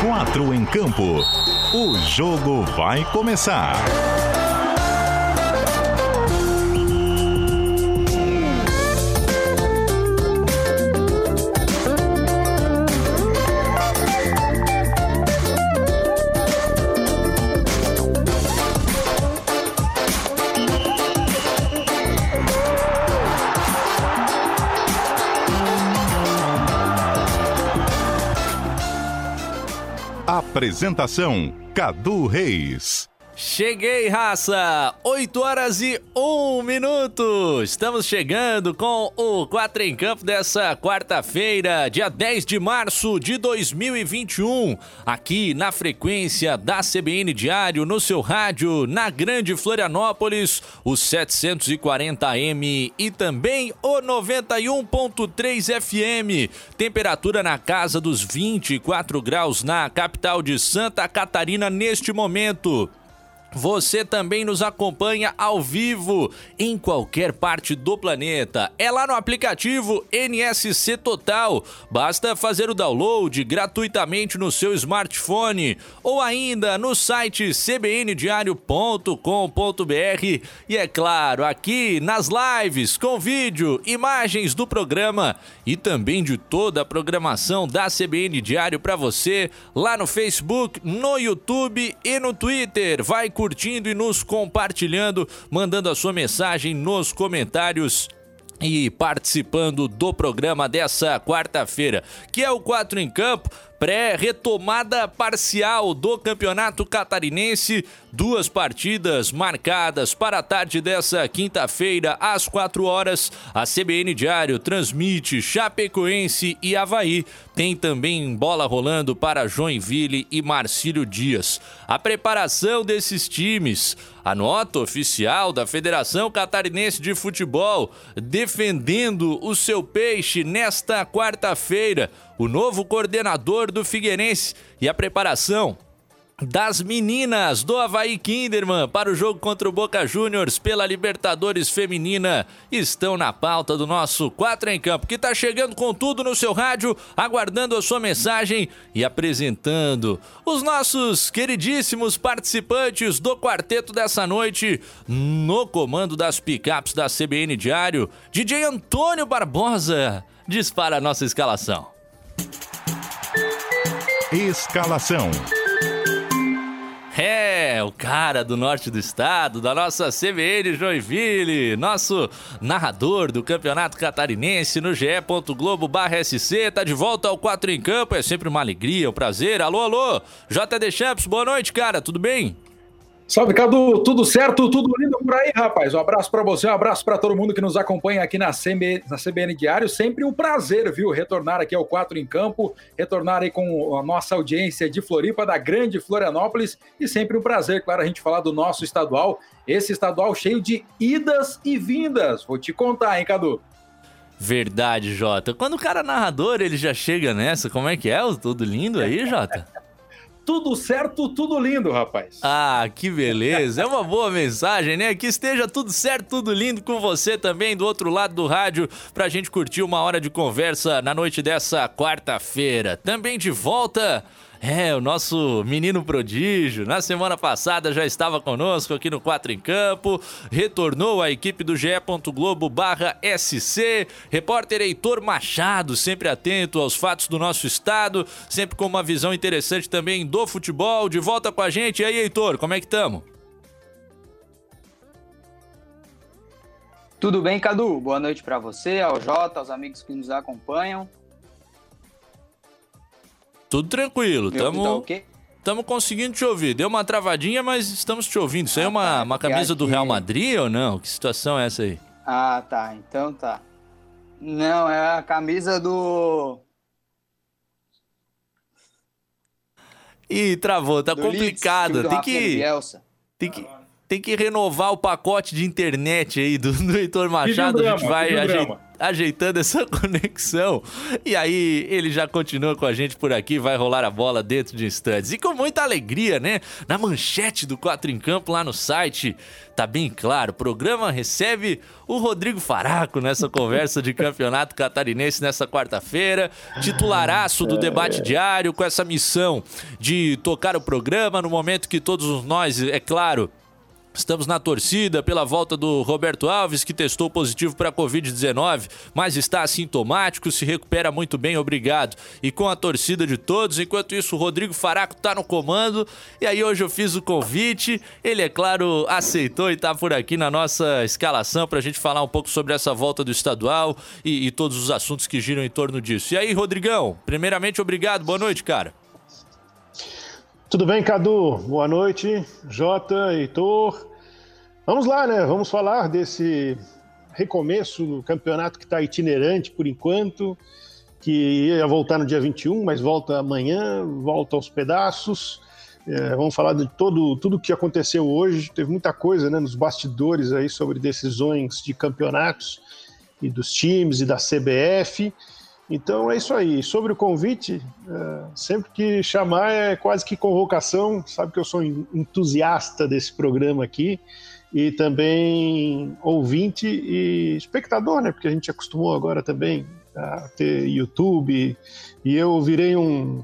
Quatro em campo. O jogo vai começar. Apresentação: Cadu Reis. Cheguei, raça! 8 horas e 1 minuto! Estamos chegando com o 4 em Campo dessa quarta-feira, dia 10 de março de 2021, aqui na frequência da CBN Diário, no seu rádio, na Grande Florianópolis, o 740M e também o 91.3 FM. Temperatura na casa dos 24 graus na capital de Santa Catarina neste momento. Você também nos acompanha ao vivo em qualquer parte do planeta. É lá no aplicativo NSC Total. Basta fazer o download gratuitamente no seu smartphone ou ainda no site cbndiario.com.br. E é claro, aqui nas lives com vídeo, imagens do programa e também de toda a programação da CBN Diário para você lá no Facebook, no YouTube e no Twitter. Vai curtindo e nos compartilhando, mandando a sua mensagem nos comentários e participando do programa dessa quarta-feira, que é o 4 em Campo pré-retomada parcial do Campeonato Catarinense. Duas partidas marcadas para a tarde dessa quinta-feira, às 4 horas. A CBN Diário transmite Chapecoense e Havaí. Tem também bola rolando para Joinville e Marcílio Dias. A preparação desses times. A nota oficial da Federação Catarinense de Futebol defendendo o seu peixe nesta quarta-feira o novo coordenador do Figueirense e a preparação das meninas do Havaí Kinderman para o jogo contra o Boca Juniors pela Libertadores Feminina estão na pauta do nosso 4 em Campo, que está chegando com tudo no seu rádio, aguardando a sua mensagem e apresentando os nossos queridíssimos participantes do quarteto dessa noite no comando das picapes da CBN Diário, DJ Antônio Barbosa. Dispara a nossa escalação. Escalação. É, o cara do norte do estado, da nossa CBN Joinville, nosso narrador do Campeonato Catarinense no ge Globo SC, tá de volta ao 4 em Campo, é sempre uma alegria, um prazer. Alô, alô, JD Champs, boa noite, cara, tudo bem? Salve, Cadu! Tudo certo? Tudo lindo por aí, rapaz? Um abraço para você, um abraço para todo mundo que nos acompanha aqui na, na CBN Diário. Sempre um prazer, viu? Retornar aqui ao 4 em Campo, retornar aí com a nossa audiência de Floripa, da grande Florianópolis. E sempre um prazer, claro, a gente falar do nosso estadual. Esse estadual cheio de idas e vindas. Vou te contar, hein, Cadu? Verdade, Jota. Quando o cara é narrador, ele já chega nessa. Como é que é? Tudo lindo aí, Jota? Tudo certo, tudo lindo, rapaz. Ah, que beleza. É uma boa mensagem, né? Que esteja tudo certo, tudo lindo com você também do outro lado do rádio pra gente curtir uma hora de conversa na noite dessa quarta-feira. Também de volta é, o nosso menino prodígio, na semana passada já estava conosco aqui no Quatro em Campo, retornou à equipe do GE. Globo barra SC, repórter Heitor Machado, sempre atento aos fatos do nosso estado, sempre com uma visão interessante também do futebol, de volta com a gente. E aí, Heitor, como é que estamos? Tudo bem, Cadu? Boa noite para você, ao Jota, aos amigos que nos acompanham. Tudo tranquilo. Tamo, Estamos conseguindo te ouvir. Deu uma travadinha, mas estamos te ouvindo. Isso aí é uma, ah, tá. uma camisa do Real Madrid ou não? Que situação é essa aí? Ah, tá. Então tá. Não, é a camisa do. Ih, travou, tá do complicado. Leeds, tem que. Tem que. tem que renovar o pacote de internet aí do, do Heitor Machado. Drama, a gente vai ajeitando essa conexão. E aí ele já continua com a gente por aqui, vai rolar a bola dentro de instantes. E com muita alegria, né? Na manchete do 4 em Campo lá no site, tá bem claro, o programa recebe o Rodrigo Faraco nessa conversa de campeonato catarinense nessa quarta-feira, titularaço do debate diário com essa missão de tocar o programa no momento que todos nós, é claro, Estamos na torcida pela volta do Roberto Alves, que testou positivo para a Covid-19, mas está assintomático, se recupera muito bem, obrigado. E com a torcida de todos, enquanto isso, o Rodrigo Faraco está no comando. E aí, hoje eu fiz o convite, ele, é claro, aceitou e está por aqui na nossa escalação para a gente falar um pouco sobre essa volta do estadual e, e todos os assuntos que giram em torno disso. E aí, Rodrigão, primeiramente, obrigado, boa noite, cara. Tudo bem, Cadu? Boa noite, Jota, Heitor. Vamos lá, né? Vamos falar desse recomeço do campeonato que está itinerante por enquanto, que ia voltar no dia 21, mas volta amanhã, volta aos pedaços. É, vamos falar de todo, tudo o que aconteceu hoje. Teve muita coisa né, nos bastidores aí sobre decisões de campeonatos e dos times e da CBF. Então é isso aí. Sobre o convite, é, sempre que chamar é quase que convocação. Sabe que eu sou entusiasta desse programa aqui e também ouvinte e espectador, né? Porque a gente acostumou agora também a ter YouTube e eu virei um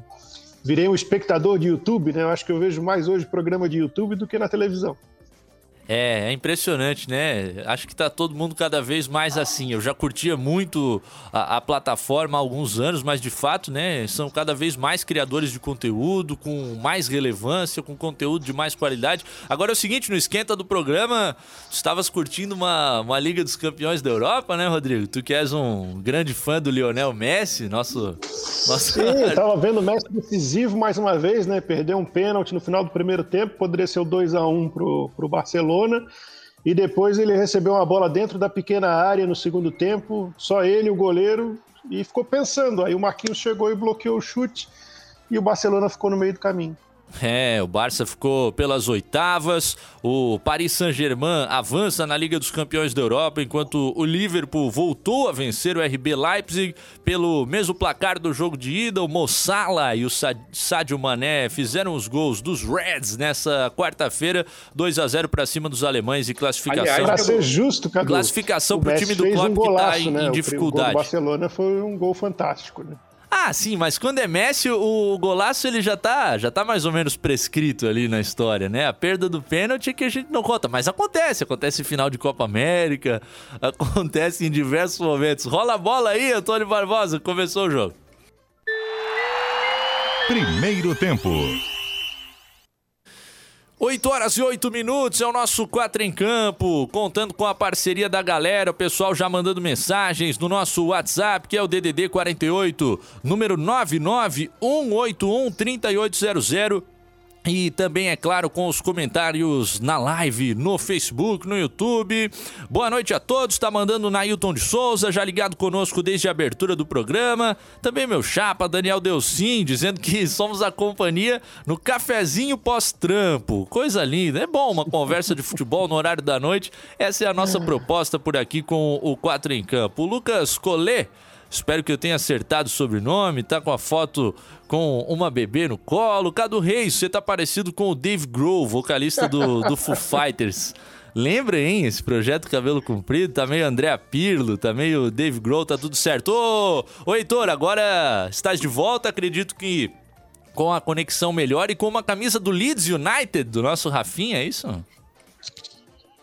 virei um espectador de YouTube, né? Eu acho que eu vejo mais hoje programa de YouTube do que na televisão. É, é impressionante, né? Acho que tá todo mundo cada vez mais assim. Eu já curtia muito a, a, plataforma há alguns anos, mas de fato, né, são cada vez mais criadores de conteúdo, com mais relevância, com conteúdo de mais qualidade. Agora é o seguinte, no esquenta do programa, estavas curtindo uma, uma Liga dos Campeões da Europa, né, Rodrigo? Tu que és um grande fã do Lionel Messi, nosso... nosso... Sim, tava vendo o Messi decisivo mais uma vez, né? Perdeu um pênalti no final do primeiro tempo, poderia ser o 2 a 1 pro, pro Barcelona Barcelona. E depois ele recebeu uma bola dentro da pequena área no segundo tempo, só ele, o goleiro, e ficou pensando. Aí o Marquinhos chegou e bloqueou o chute, e o Barcelona ficou no meio do caminho. É, o Barça ficou pelas oitavas, o Paris Saint-Germain avança na Liga dos Campeões da Europa, enquanto o Liverpool voltou a vencer o RB Leipzig pelo mesmo placar do jogo de ida. O Mossala e o Sadio Mané fizeram os gols dos Reds nessa quarta-feira, 2 a 0 para cima dos alemães e classificação. Para ser justo, Cadu, classificação para o time do Klopp um que está em, né? em dificuldade. O, gol do Barcelona foi um gol fantástico, né? Ah, sim, mas quando é Messi, o golaço ele já tá, já tá mais ou menos prescrito ali na história, né? A perda do pênalti é que a gente não conta, mas acontece, acontece em final de Copa América, acontece em diversos momentos. Rola a bola aí, Antônio Barbosa, começou o jogo. Primeiro tempo. 8 horas e 8 minutos é o nosso 4 em Campo, contando com a parceria da galera, o pessoal já mandando mensagens no nosso WhatsApp, que é o DDD 48, número 99181 3800 e também, é claro, com os comentários na live, no Facebook, no YouTube. Boa noite a todos. Tá mandando o Nailton de Souza, já ligado conosco desde a abertura do programa. Também meu chapa, Daniel Delcim, dizendo que somos a companhia no cafezinho pós-trampo. Coisa linda. É bom uma conversa de futebol no horário da noite. Essa é a nossa proposta por aqui com o 4 em Campo. O Lucas Collet Espero que eu tenha acertado o sobrenome. Tá com a foto com uma bebê no colo. Cadu Reis, você tá parecido com o Dave Grohl, vocalista do, do Foo Fighters. Lembra, hein? Esse projeto Cabelo Comprido, tá meio André Pirlo, tá meio Dave Grohl, tá tudo certo. Ô, ô Heitor, agora estás de volta, acredito que com a conexão melhor e com uma camisa do Leeds United, do nosso Rafinha, é isso?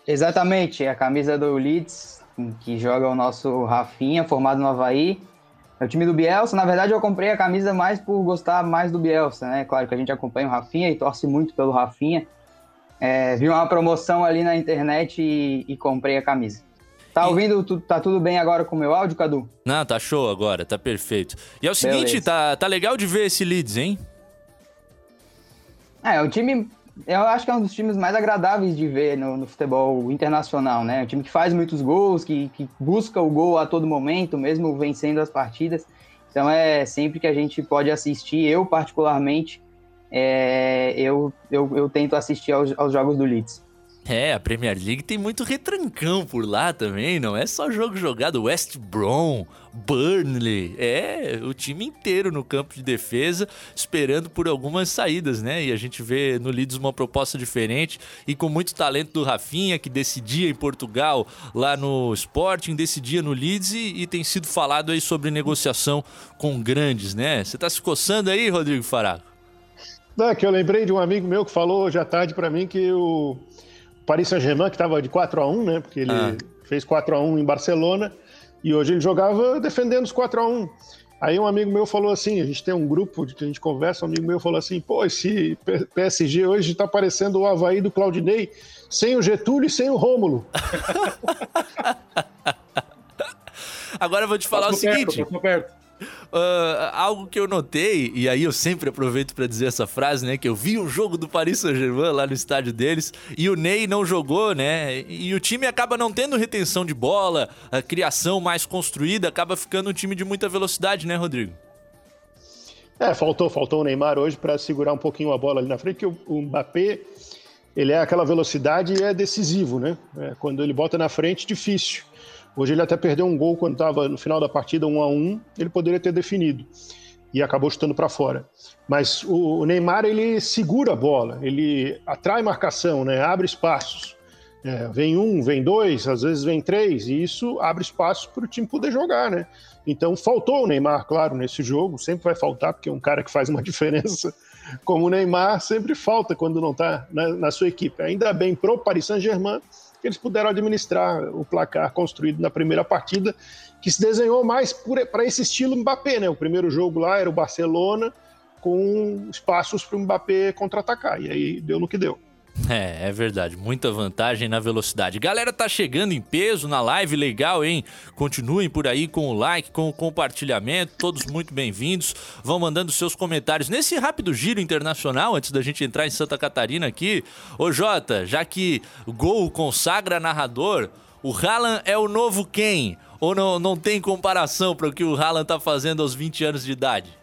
Exatamente, é a camisa do Leeds que joga o nosso Rafinha, formado no Havaí. É o time do Bielsa. Na verdade, eu comprei a camisa mais por gostar mais do Bielsa, né? Claro que a gente acompanha o Rafinha e torce muito pelo Rafinha. É, vi uma promoção ali na internet e, e comprei a camisa. Tá ouvindo? Tá tudo bem agora com o meu áudio, Cadu? Não, tá show agora, tá perfeito. E é o seguinte, tá, tá legal de ver esse Leeds, hein? É, é um time eu acho que é um dos times mais agradáveis de ver no, no futebol internacional, né? Um time que faz muitos gols, que, que, busca o gol a todo momento, mesmo vencendo as partidas. Então é sempre que a gente pode assistir, eu particularmente, é, eu, eu, eu, tento assistir aos, aos, jogos do Leeds. É, a Premier League tem muito retrancão por lá também, não é só jogo jogado. West Brom, Burnley, é o time inteiro no campo de defesa, esperando por algumas saídas, né? E a gente vê no Leeds uma proposta diferente e com muito talento do Rafinha, que decidia em Portugal, lá no Sporting, decidia no Leeds e, e tem sido falado aí sobre negociação com grandes, né? Você tá se coçando aí, Rodrigo Faraco? Não, é que eu lembrei de um amigo meu que falou hoje à tarde para mim que o Paris Saint-Germain, que estava de 4 a 1 né? Porque ele ah. fez 4 a 1 em Barcelona e hoje ele jogava defendendo os 4 a 1 Aí um amigo meu falou assim, a gente tem um grupo de que a gente conversa, um amigo meu falou assim, pô, esse PSG hoje está parecendo o Havaí do Claudinei, sem o Getúlio e sem o Rômulo. Agora eu vou te falar o seguinte. Perto, Uh, algo que eu notei, e aí eu sempre aproveito para dizer essa frase, né? Que eu vi um jogo do Paris Saint-Germain lá no estádio deles e o Ney não jogou, né? E o time acaba não tendo retenção de bola, a criação mais construída, acaba ficando um time de muita velocidade, né, Rodrigo? É, faltou, faltou o Neymar hoje para segurar um pouquinho a bola ali na frente, que o, o Mbappé, ele é aquela velocidade e é decisivo, né? É, quando ele bota na frente, difícil. Hoje ele até perdeu um gol quando estava no final da partida, um a um, ele poderia ter definido e acabou chutando para fora. Mas o Neymar ele segura a bola, ele atrai marcação, né? abre espaços. É, vem um, vem dois, às vezes vem três, e isso abre espaço para o time poder jogar, né? Então faltou o Neymar, claro, nesse jogo, sempre vai faltar, porque é um cara que faz uma diferença como o Neymar sempre falta quando não está na, na, sua equipe. Ainda bem pro Paris Saint-Germain eles puderam administrar o placar construído na primeira partida, que se desenhou mais para esse estilo Mbappé, né? O primeiro jogo lá era o Barcelona com espaços para o Mbappé contra-atacar, e aí deu no que deu. É, é verdade. Muita vantagem na velocidade. Galera, tá chegando em peso na live, legal, hein? Continuem por aí com o like, com o compartilhamento, todos muito bem-vindos. Vão mandando seus comentários nesse rápido giro internacional, antes da gente entrar em Santa Catarina aqui. Ô Jota, já que gol consagra narrador, o Haaland é o novo quem? Ou não, não tem comparação para o que o Haaland tá fazendo aos 20 anos de idade?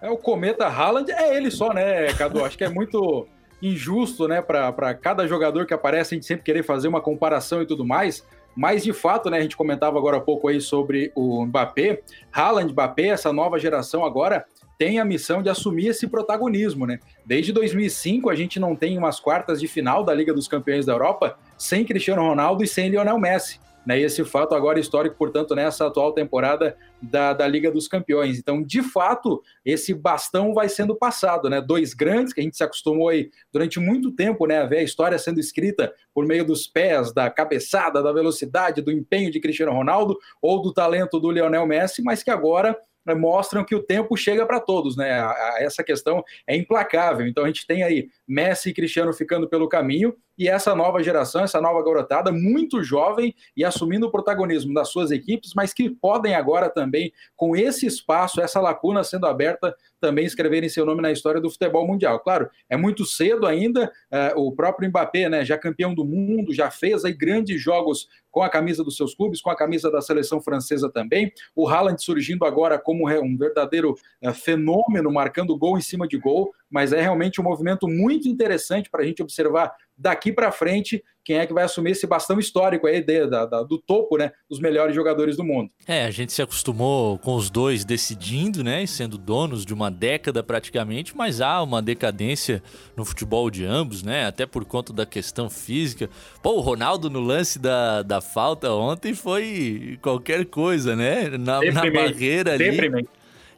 É o cometa Haaland, é ele só, né, Cadu? Acho que é muito injusto, né, para cada jogador que aparece, a gente sempre querer fazer uma comparação e tudo mais. Mas de fato, né, a gente comentava agora há pouco aí sobre o Mbappé, Haaland, Mbappé, essa nova geração agora tem a missão de assumir esse protagonismo, né? Desde 2005 a gente não tem umas quartas de final da Liga dos Campeões da Europa sem Cristiano Ronaldo e sem Lionel Messi. Né, esse fato agora histórico, portanto, nessa atual temporada da, da Liga dos Campeões. Então, de fato, esse bastão vai sendo passado, né? Dois grandes que a gente se acostumou aí durante muito tempo, né? A ver a história sendo escrita por meio dos pés, da cabeçada, da velocidade, do empenho de Cristiano Ronaldo ou do talento do Lionel Messi, mas que agora mostram que o tempo chega para todos, né? essa questão é implacável. Então a gente tem aí Messi e Cristiano ficando pelo caminho e essa nova geração, essa nova garotada, muito jovem e assumindo o protagonismo das suas equipes, mas que podem agora também, com esse espaço, essa lacuna sendo aberta, também escreverem seu nome na história do futebol mundial. Claro, é muito cedo ainda, uh, o próprio Mbappé, né, já campeão do mundo, já fez aí grandes jogos com a camisa dos seus clubes, com a camisa da seleção francesa também. O Haaland surgindo agora como um verdadeiro uh, fenômeno, marcando gol em cima de gol mas é realmente um movimento muito interessante para a gente observar daqui para frente quem é que vai assumir esse bastão histórico aí de, da, da, do topo, né, dos melhores jogadores do mundo. É, a gente se acostumou com os dois decidindo, né, e sendo donos de uma década praticamente, mas há uma decadência no futebol de ambos, né, até por conta da questão física. Pô, o Ronaldo no lance da, da falta ontem foi qualquer coisa, né, na, na barreira ali.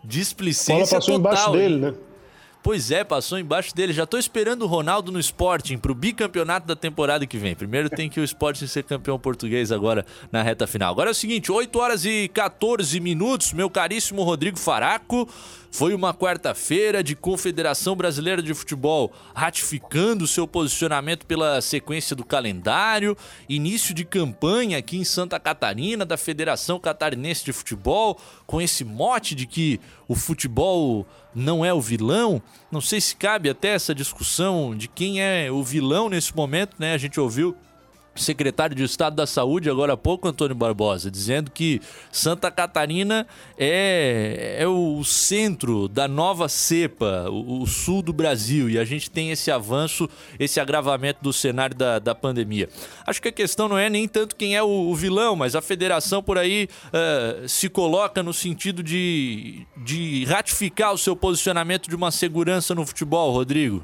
Displicência A bola passou total, embaixo dele, né? Pois é, passou embaixo dele. Já tô esperando o Ronaldo no Sporting pro bicampeonato da temporada que vem. Primeiro tem que o Sporting ser campeão português agora na reta final. Agora é o seguinte, 8 horas e 14 minutos, meu caríssimo Rodrigo Faraco. Foi uma quarta-feira de Confederação Brasileira de Futebol ratificando seu posicionamento pela sequência do calendário, início de campanha aqui em Santa Catarina da Federação Catarinense de Futebol, com esse mote de que o futebol não é o vilão. Não sei se cabe até essa discussão de quem é o vilão nesse momento, né? A gente ouviu secretário de Estado da Saúde, agora há pouco, Antônio Barbosa, dizendo que Santa Catarina é, é o centro da nova cepa, o, o, sul do Brasil, e a gente tem esse avanço, esse agravamento do cenário da, da pandemia. Acho que a questão não é nem tanto quem é o, o vilão, mas a federação por aí uh, se coloca no sentido de, de ratificar o seu posicionamento de uma segurança no futebol, Rodrigo.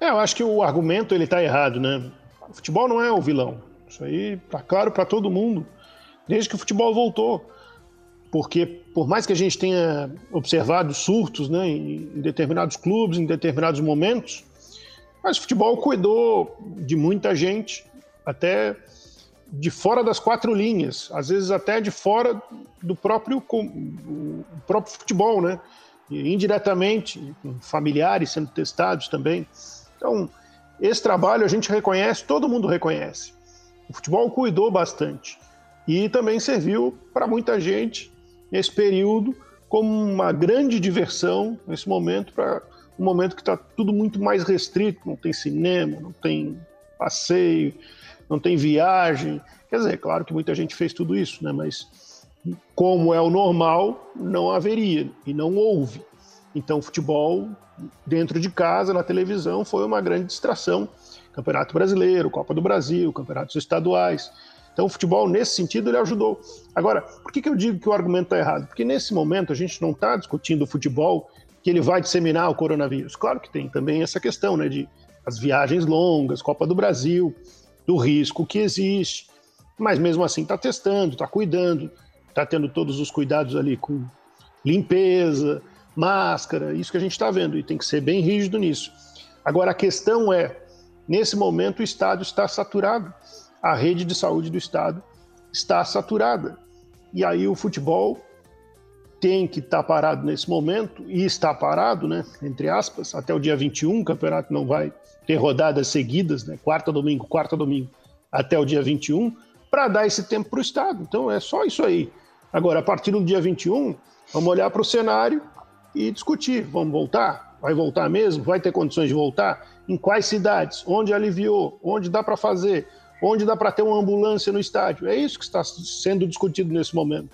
É, eu acho que o argumento ele está errado, né? O futebol não é o vilão. Isso aí tá claro para todo mundo, desde que o futebol voltou. Porque, por mais que a gente tenha observado surtos né, em determinados clubes, em determinados momentos, mas o futebol cuidou de muita gente, até de fora das quatro linhas, às vezes até de fora do próprio, próprio futebol, né? E indiretamente, familiares sendo testados também. Então, esse trabalho a gente reconhece, todo mundo reconhece. O futebol cuidou bastante e também serviu para muita gente nesse período como uma grande diversão nesse momento para um momento que está tudo muito mais restrito, não tem cinema, não tem passeio, não tem viagem. Quer dizer, é claro que muita gente fez tudo isso, né? Mas como é o normal, não haveria e não houve. Então, o futebol dentro de casa, na televisão, foi uma grande distração. Campeonato Brasileiro, Copa do Brasil, campeonatos estaduais. Então, o futebol, nesse sentido, ele ajudou. Agora, por que, que eu digo que o argumento está errado? Porque nesse momento a gente não está discutindo o futebol que ele vai disseminar o coronavírus. Claro que tem também essa questão né, de as viagens longas, Copa do Brasil, do risco que existe. Mas mesmo assim está testando, está cuidando, está tendo todos os cuidados ali com limpeza, máscara, isso que a gente está vendo, e tem que ser bem rígido nisso. Agora, a questão é: nesse momento, o Estado está saturado, a rede de saúde do Estado está saturada. E aí o futebol tem que estar tá parado nesse momento, e está parado, né, entre aspas, até o dia 21, o campeonato não vai ter rodadas seguidas, né, quarta, domingo, quarta, domingo, até o dia 21, para dar esse tempo para o Estado. Então é só isso aí. Agora, a partir do dia 21, vamos olhar para o cenário e discutir. Vamos voltar? Vai voltar mesmo? Vai ter condições de voltar? Em quais cidades? Onde aliviou? Onde dá para fazer? Onde dá para ter uma ambulância no estádio? É isso que está sendo discutido nesse momento.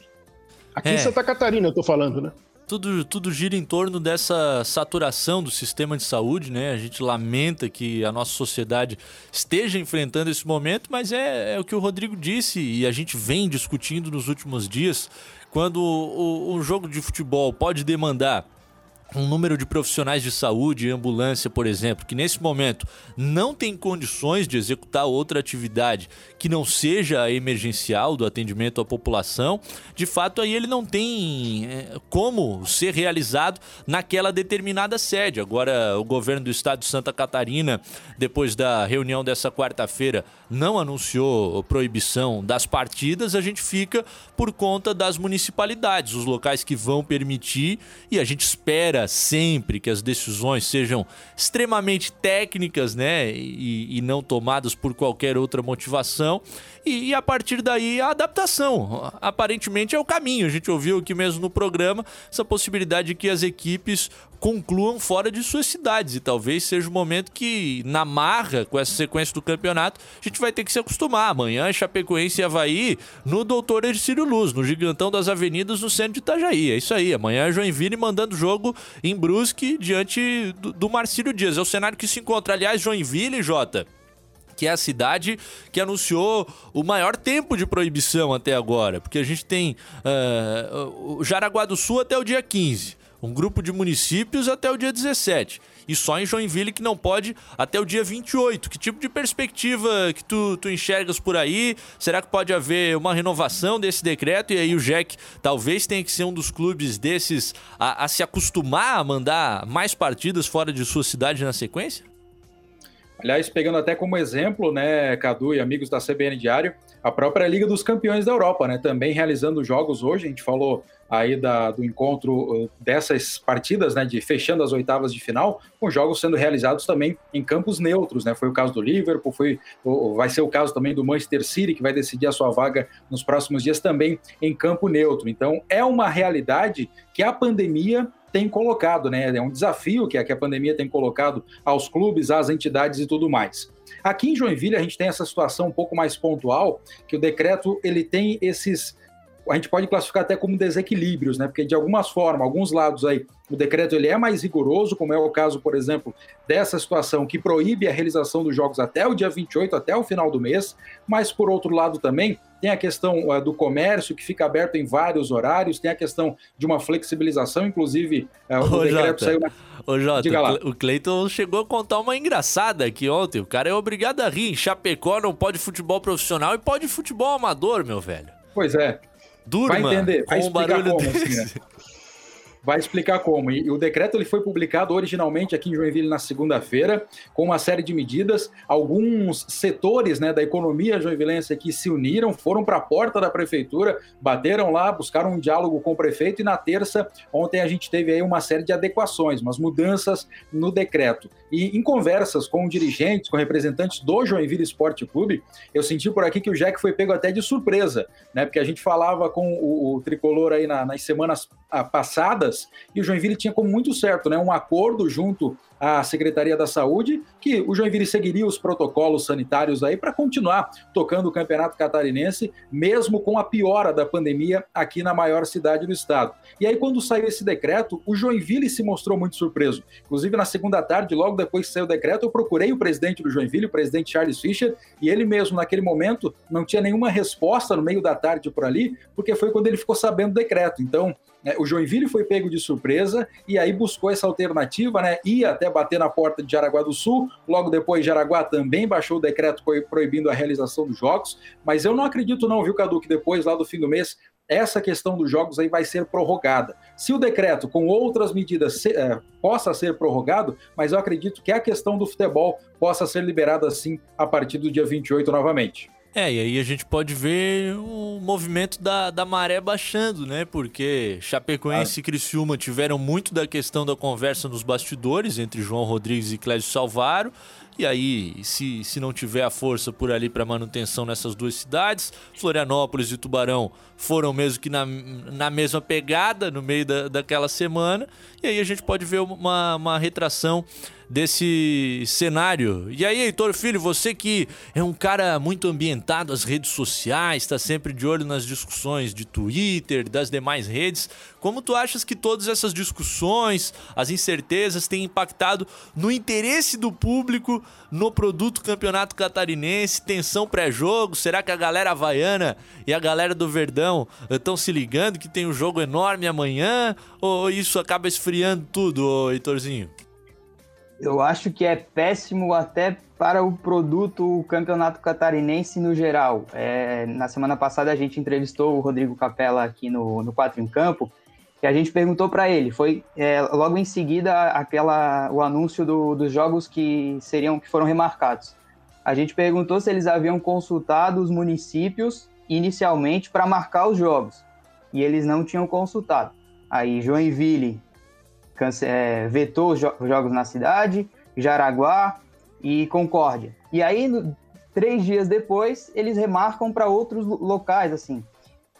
Aqui é. em Santa Catarina eu estou falando, né? Tudo, tudo gira em torno dessa saturação do sistema de saúde, né? A gente lamenta que a nossa sociedade esteja enfrentando esse momento, mas é, é o que o Rodrigo disse e a gente vem discutindo nos últimos dias. Quando o, o jogo de futebol pode demandar um número de profissionais de saúde e ambulância, por exemplo, que nesse momento não tem condições de executar outra atividade que não seja emergencial do atendimento à população, de fato aí ele não tem é, como ser realizado naquela determinada sede. Agora, o governo do estado de Santa Catarina, depois da reunião dessa quarta-feira, não anunciou proibição das partidas, a gente fica por conta das municipalidades, os locais que vão permitir, e a gente espera sempre que as decisões sejam extremamente técnicas, né, e, e não tomadas por qualquer outra motivação. E, e, a partir daí a adaptação. Aparentemente é o caminho. A gente ouviu aqui mesmo no programa essa possibilidade de que as equipes concluam fora de suas cidades. E talvez seja o momento que, na marra, com essa sequência do campeonato, a gente vai ter que se acostumar. Amanhã, Chapecoense e Havaí no Doutor Ercílio Luz, no Gigantão das Avenidas, no centro de Itajaí. É isso aí. Amanhã, Joinville mandando jogo em Brusque diante do, do Marcílio Dias. É o cenário que se encontra. Aliás, Joinville, Jota que é a cidade que anunciou o maior tempo de proibição até agora, porque a gente tem uh, o Jaraguá do Sul até o dia 15, um grupo de municípios até o dia 17. E só em Joinville que não pode até o dia 28. Que tipo de perspectiva que tu, tu enxergas por aí? Será que pode haver uma renovação desse decreto? E aí o Jack talvez tenha que ser um dos clubes desses a, a se acostumar a mandar mais partidas fora de sua cidade na sequência? Aliás, pegando até como exemplo, né, Cadu e amigos da CBN Diário, a própria Liga dos Campeões da Europa, né, também realizando jogos hoje. A gente falou aí da, do encontro uh, dessas partidas, né, de fechando as oitavas de final, com jogos sendo realizados também em campos neutros, né? Foi o caso do Liverpool, foi, vai ser o caso também do Manchester City, que vai decidir a sua vaga nos próximos dias também em campo neutro. Então, é uma realidade que a pandemia tem colocado, né? É um desafio que a, que a pandemia tem colocado aos clubes, às entidades e tudo mais. Aqui em Joinville a gente tem essa situação um pouco mais pontual, que o decreto ele tem esses a gente pode classificar até como desequilíbrios, né? Porque de algumas formas, alguns lados aí, o decreto ele é mais rigoroso, como é o caso, por exemplo, dessa situação que proíbe a realização dos jogos até o dia 28, até o final do mês, mas por outro lado também tem a questão uh, do comércio que fica aberto em vários horários, tem a questão de uma flexibilização, inclusive uh, o Ô, decreto Jota, saiu na... Ô, Jota, Diga lá. o Cle- o Cleiton chegou a contar uma engraçada aqui ontem. O cara é obrigado a rir. Em Chapecó não pode futebol profissional e pode futebol amador, meu velho. Pois é, Durma vai entender, vai com um barulho como, desse. assim, né? Vai explicar como. E, o decreto ele foi publicado originalmente aqui em Joinville na segunda-feira, com uma série de medidas. Alguns setores né, da economia joinvilense aqui se uniram, foram para a porta da prefeitura, bateram lá, buscaram um diálogo com o prefeito. E na terça, ontem, a gente teve aí uma série de adequações, umas mudanças no decreto. E em conversas com dirigentes, com representantes do Joinville Esporte Clube, eu senti por aqui que o Jack foi pego até de surpresa, né? Porque a gente falava com o, o tricolor aí na- nas semanas ah, e o Joinville tinha como muito certo, né? Um acordo junto à Secretaria da Saúde que o Joinville seguiria os protocolos sanitários aí para continuar tocando o Campeonato Catarinense, mesmo com a piora da pandemia aqui na maior cidade do estado. E aí, quando saiu esse decreto, o Joinville se mostrou muito surpreso. Inclusive, na segunda tarde, logo depois que saiu o decreto, eu procurei o presidente do Joinville, o presidente Charles Fischer, e ele mesmo, naquele momento, não tinha nenhuma resposta no meio da tarde por ali, porque foi quando ele ficou sabendo do decreto. Então, né, o Joinville foi pego de surpresa e aí buscou essa alternativa, né? Ia até bater na porta de Jaraguá do Sul. Logo depois, Jaraguá também baixou o decreto pro- proibindo a realização dos jogos. Mas eu não acredito, não, viu, Cadu, que depois, lá do fim do mês, essa questão dos jogos aí vai ser prorrogada. Se o decreto, com outras medidas, se- eh, possa ser prorrogado, mas eu acredito que a questão do futebol possa ser liberada assim a partir do dia 28 novamente. É, e aí a gente pode ver o movimento da, da maré baixando, né? Porque Chapecoense e Criciúma tiveram muito da questão da conversa nos bastidores entre João Rodrigues e Clésio Salvaro. E aí, se, se não tiver a força por ali para manutenção nessas duas cidades, Florianópolis e Tubarão foram mesmo que na, na mesma pegada no meio da, daquela semana. E aí a gente pode ver uma, uma retração desse cenário. E aí, Heitor Filho, você que é um cara muito ambientado às redes sociais, está sempre de olho nas discussões de Twitter, das demais redes, como tu achas que todas essas discussões, as incertezas têm impactado no interesse do público no produto Campeonato Catarinense, tensão pré-jogo? Será que a galera havaiana e a galera do Verdão estão se ligando que tem um jogo enorme amanhã? Ou isso acaba esfriando tudo, Heitorzinho? Eu acho que é péssimo até para o produto o campeonato catarinense no geral. É, na semana passada a gente entrevistou o Rodrigo Capella aqui no, no Quatro em Campo e a gente perguntou para ele. Foi é, logo em seguida aquela o anúncio do, dos jogos que seriam que foram remarcados. A gente perguntou se eles haviam consultado os municípios inicialmente para marcar os jogos e eles não tinham consultado. Aí Joinville é, vetou os jo- jogos na cidade, Jaraguá e Concórdia. E aí, no- três dias depois, eles remarcam para outros lo- locais, assim.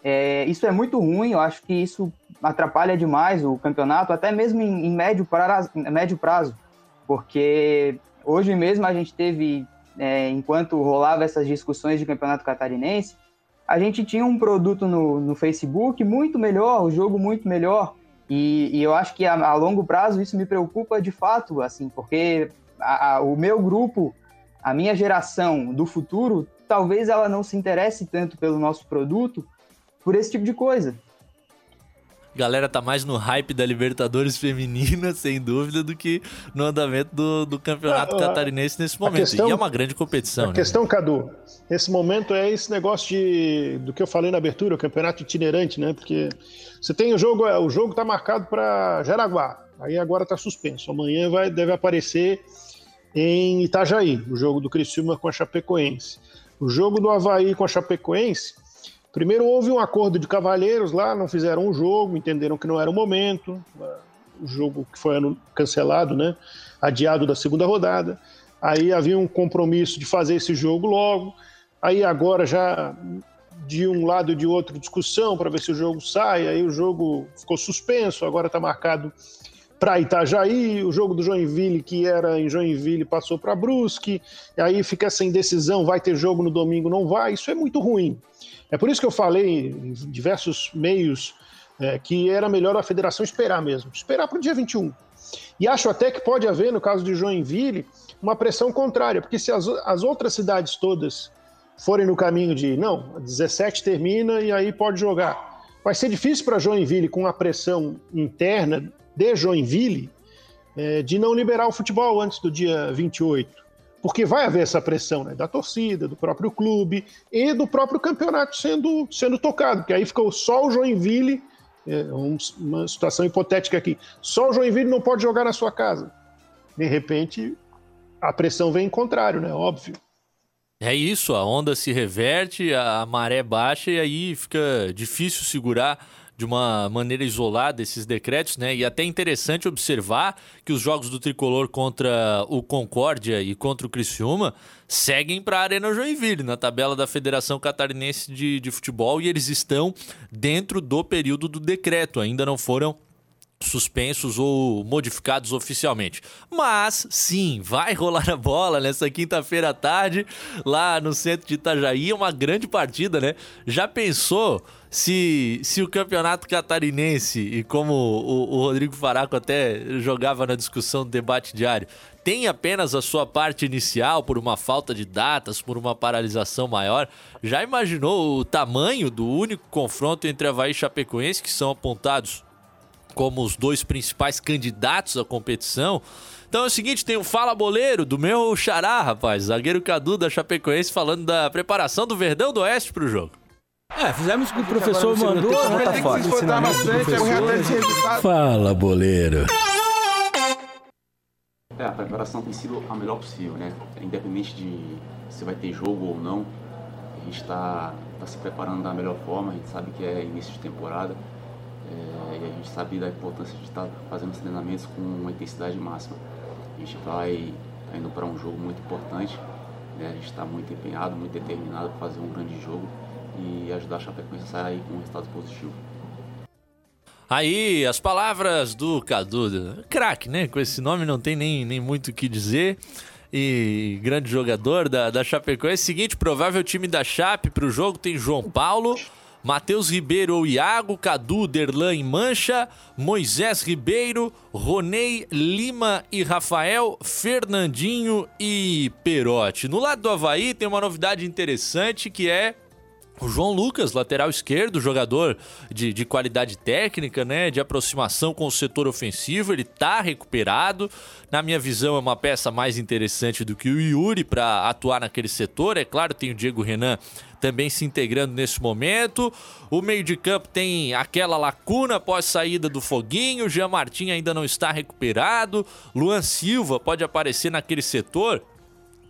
É, isso é muito ruim, eu acho que isso atrapalha demais o campeonato, até mesmo em, em médio, prazo, médio prazo, porque hoje mesmo a gente teve, é, enquanto rolava essas discussões de campeonato catarinense, a gente tinha um produto no, no Facebook muito melhor, o jogo muito melhor, e, e eu acho que a, a longo prazo isso me preocupa de fato, assim, porque a- a- o meu grupo, a minha geração do futuro, talvez ela não se interesse tanto pelo nosso produto por esse tipo de coisa. Galera tá mais no hype da Libertadores feminina, sem dúvida, do que no andamento do, do campeonato Ah, catarinense nesse momento. questão- e é uma grande competição, A né? questão, Cadu, nesse momento é esse negócio de, do que eu falei na abertura, o campeonato itinerante, né? Porque você tem o jogo, o jogo tá marcado para Jaraguá, aí agora tá suspenso. Amanhã vai, deve aparecer em Itajaí, o jogo do Criciúma com a Chapecoense. O jogo do Havaí com a Chapecoense, primeiro houve um acordo de cavalheiros lá, não fizeram um jogo, entenderam que não era o momento, o jogo que foi cancelado, né? Adiado da segunda rodada. Aí havia um compromisso de fazer esse jogo logo. Aí agora já de um lado e de outro discussão para ver se o jogo sai, aí o jogo ficou suspenso, agora está marcado para Itajaí, o jogo do Joinville, que era em Joinville, passou para Brusque, aí fica essa indecisão, vai ter jogo no domingo, não vai, isso é muito ruim. É por isso que eu falei em diversos meios é, que era melhor a federação esperar mesmo, esperar para o dia 21. E acho até que pode haver, no caso de Joinville, uma pressão contrária, porque se as, as outras cidades todas forem no caminho de não, 17 termina e aí pode jogar. Vai ser difícil para Joinville, com a pressão interna de Joinville, é, de não liberar o futebol antes do dia 28. Porque vai haver essa pressão né, da torcida, do próprio clube e do próprio campeonato sendo, sendo tocado, porque aí ficou só o Joinville, é, uma situação hipotética aqui, só o Joinville não pode jogar na sua casa. De repente, a pressão vem em contrário, né? Óbvio. É isso, a onda se reverte, a maré baixa e aí fica difícil segurar de uma maneira isolada esses decretos, né? E até interessante observar que os jogos do Tricolor contra o Concórdia e contra o Criciúma seguem para a Arena Joinville, na tabela da Federação Catarinense de, de Futebol, e eles estão dentro do período do decreto, ainda não foram suspensos ou modificados oficialmente. Mas sim, vai rolar a bola nessa quinta-feira à tarde lá no centro de Itajaí, é uma grande partida, né? Já pensou se, se o campeonato catarinense, e como o, o Rodrigo Faraco até jogava na discussão do debate diário, tem apenas a sua parte inicial por uma falta de datas, por uma paralisação maior. Já imaginou o tamanho do único confronto entre Havaí e Chapecoense, que são apontados como os dois principais candidatos à competição. Então é o seguinte, tem o Fala Boleiro do meu xará, rapaz, zagueiro Cadu da Chapecoense, falando da preparação do Verdão do Oeste para o jogo. É, fizemos o que o professor mandou, tá forte. Fala, boleiro. É, a preparação tem sido a melhor possível, né? Independente de se vai ter jogo ou não, a gente está tá se preparando da melhor forma, a gente sabe que é início de temporada. É, e a gente sabe da importância de estar fazendo os treinamentos com uma intensidade máxima. A gente vai tá indo para um jogo muito importante, né? a gente está muito empenhado, muito determinado para fazer um grande jogo e ajudar a Chapecoense a sair com um resultado positivo. Aí, as palavras do Cadu, craque, né? Com esse nome não tem nem, nem muito o que dizer. E grande jogador da, da Chapecoense. Seguinte, provável time da Chape para o jogo tem João Paulo, Matheus Ribeiro ou Iago, Cadu, Derlan e Mancha, Moisés Ribeiro, Ronei, Lima e Rafael, Fernandinho e Perotti. No lado do Havaí tem uma novidade interessante que é o João Lucas, lateral esquerdo, jogador de, de qualidade técnica, né? De aproximação com o setor ofensivo, ele tá recuperado. Na minha visão, é uma peça mais interessante do que o Yuri para atuar naquele setor. É claro, tem o Diego Renan também se integrando nesse momento. O meio de campo tem aquela lacuna após saída do Foguinho. Jean Martin ainda não está recuperado. Luan Silva pode aparecer naquele setor.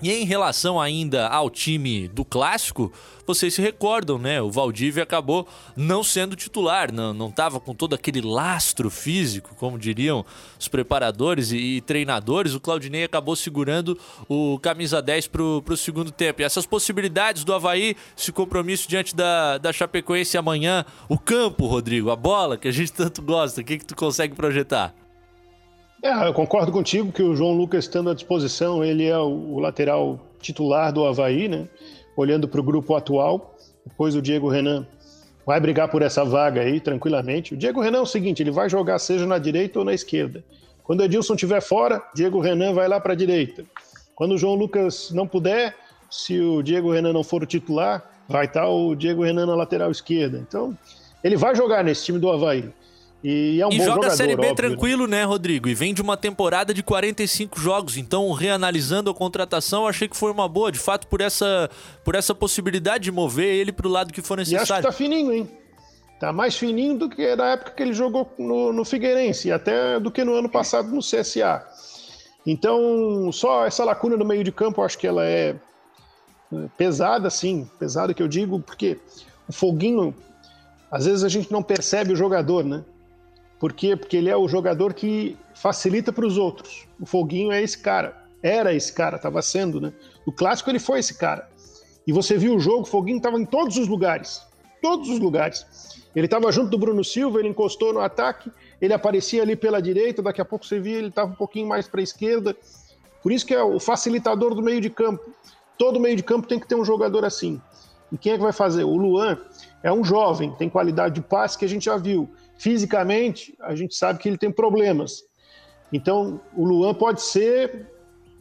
E em relação ainda ao time do clássico, vocês se recordam, né? O Valdívia acabou não sendo titular, não, não tava com todo aquele lastro físico, como diriam os preparadores e, e treinadores. O Claudinei acabou segurando o camisa 10 pro, pro segundo tempo. E essas possibilidades do Havaí, esse compromisso diante da, da Chapecoense amanhã, o campo, Rodrigo, a bola que a gente tanto gosta, o que, que tu consegue projetar? É, eu concordo contigo que o João Lucas estando à disposição, ele é o, lateral titular do Havaí, né? Olhando para o grupo atual. Depois o Diego Renan vai brigar por essa vaga aí tranquilamente. O Diego Renan é o seguinte, ele vai jogar seja na direita ou na esquerda. Quando o Edilson estiver fora, Diego Renan vai lá para a direita. Quando o João Lucas não puder, se o Diego Renan não for o titular, vai estar o Diego Renan na lateral esquerda. Então, ele vai jogar nesse time do Havaí. E é um e joga jogador, a Série B óbvio, tranquilo, né? Rodrigo? E vem de uma temporada de 45 jogos. Então, reanalisando a contratação, achei que foi uma boa, de fato, por essa, por essa possibilidade de mover ele para o lado que for necessário. E acho que tá fininho, hein? Tá mais fininho do que na época que ele jogou no, no Figueirense, e até do que no ano passado no CSA. Então, só essa lacuna no meio de campo, acho que ela é pesada, sim. Pesada que eu digo, porque o Foguinho, às vezes a gente não percebe o jogador, né? Por quê? Porque ele é o jogador que facilita para os outros. O Foguinho é esse cara. Era esse cara, estava sendo, né? No clássico ele foi esse cara. E você viu o jogo, o Foguinho estava em todos os lugares. Todos os lugares. Ele estava junto do Bruno Silva, ele encostou no ataque, ele aparecia ali pela direita, daqui a pouco você via ele estava um pouquinho mais para a esquerda. Por isso que é o facilitador do meio de campo. Todo meio de campo tem que ter um jogador assim. E quem é que vai fazer? O Luan é um jovem, tem qualidade de passe que a gente já viu. Fisicamente, a gente sabe que ele tem problemas. Então, o Luan pode ser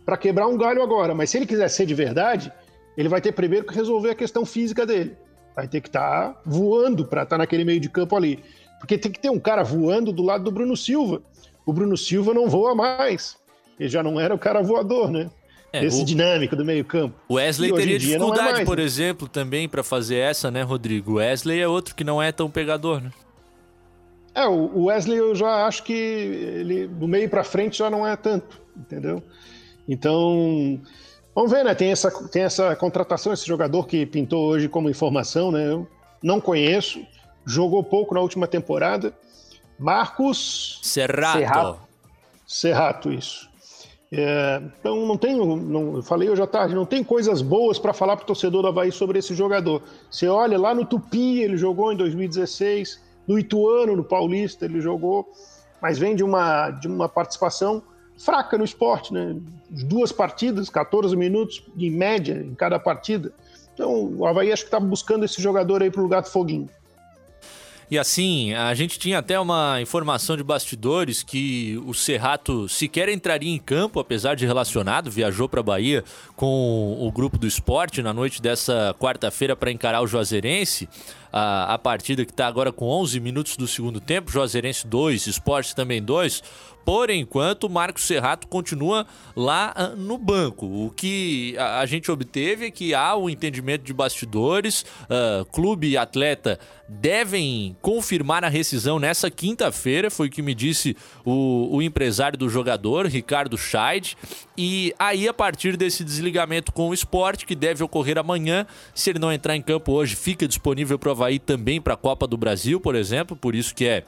para quebrar um galho agora, mas se ele quiser ser de verdade, ele vai ter primeiro que resolver a questão física dele. Vai ter que estar tá voando para estar tá naquele meio de campo ali. Porque tem que ter um cara voando do lado do Bruno Silva. O Bruno Silva não voa mais. Ele já não era o cara voador, né? É, Esse o... dinâmico do meio-campo. O Wesley teria é dificuldade, é mais, por né? exemplo, também para fazer essa, né, Rodrigo? O Wesley é outro que não é tão pegador, né? É, o Wesley eu já acho que ele do meio para frente já não é tanto, entendeu? Então, vamos ver, né? Tem essa, tem essa contratação, esse jogador que pintou hoje como informação, né? Eu não conheço, jogou pouco na última temporada. Marcos Serrato. Serrato, Serrato isso. É, então não tenho, não, eu falei hoje à tarde, não tem coisas boas para falar para o torcedor do Havaí sobre esse jogador. Você olha lá no Tupi, ele jogou em 2016, no Ituano, no Paulista, ele jogou, mas vem de uma, de uma participação fraca no esporte, né? Duas partidas, 14 minutos em média em cada partida. Então o Havaí acho que estava buscando esse jogador aí para o lugar do Foguinho. E assim, a gente tinha até uma informação de bastidores que o Serrato sequer entraria em campo, apesar de relacionado, viajou para Bahia com o grupo do esporte na noite dessa quarta-feira para encarar o Juazeirense. A, a partida que está agora com 11 minutos do segundo tempo, Juazeirense 2, Esporte também 2. Por enquanto, o Marcos Serrato continua lá uh, no banco. O que a, gente obteve é que há o um entendimento de bastidores, uh, clube e atleta devem confirmar a rescisão nessa quinta-feira, foi o que me disse o, o empresário do jogador, Ricardo Scheid. E aí, a partir desse desligamento com o esporte, que deve ocorrer amanhã, se ele não entrar em campo hoje, fica disponível para Havaí também para a Copa do Brasil, por exemplo, por isso que é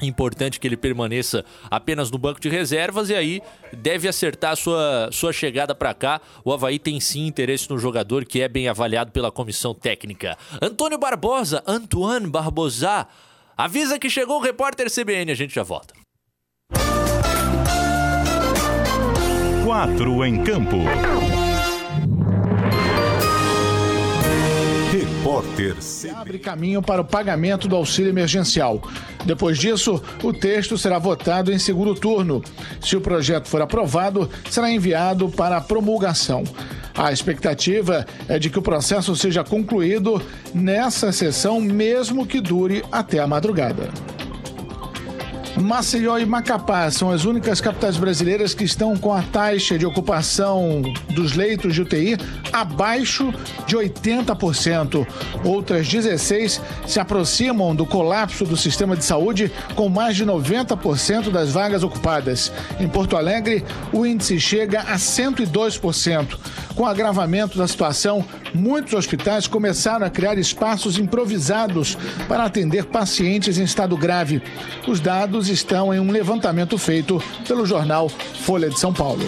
importante que ele permaneça apenas no banco de reservas e aí deve acertar sua, sua chegada para cá. O Havaí tem sim interesse no jogador que é bem avaliado pela comissão técnica. Antônio Barbosa, Antoine Barbosa, avisa que chegou o repórter CBN, a gente já volta. Quatro em campo. Repórter abre caminho para o pagamento do auxílio emergencial. Depois disso, o texto será votado em segundo turno. Se o projeto for aprovado, será enviado para promulgação. A expectativa é de que o processo seja concluído nessa sessão, mesmo que dure até a madrugada. Maceió e Macapá são as únicas capitais brasileiras que estão com a taxa de ocupação dos leitos de UTI abaixo de 80%. Outras 16 se aproximam do colapso do sistema de saúde, com mais de 90% das vagas ocupadas. Em Porto Alegre, o índice chega a 102%. Com o agravamento da situação, muitos hospitais começaram a criar espaços improvisados para atender pacientes em estado grave. Os dados estão em um levantamento feito pelo jornal Folha de São Paulo.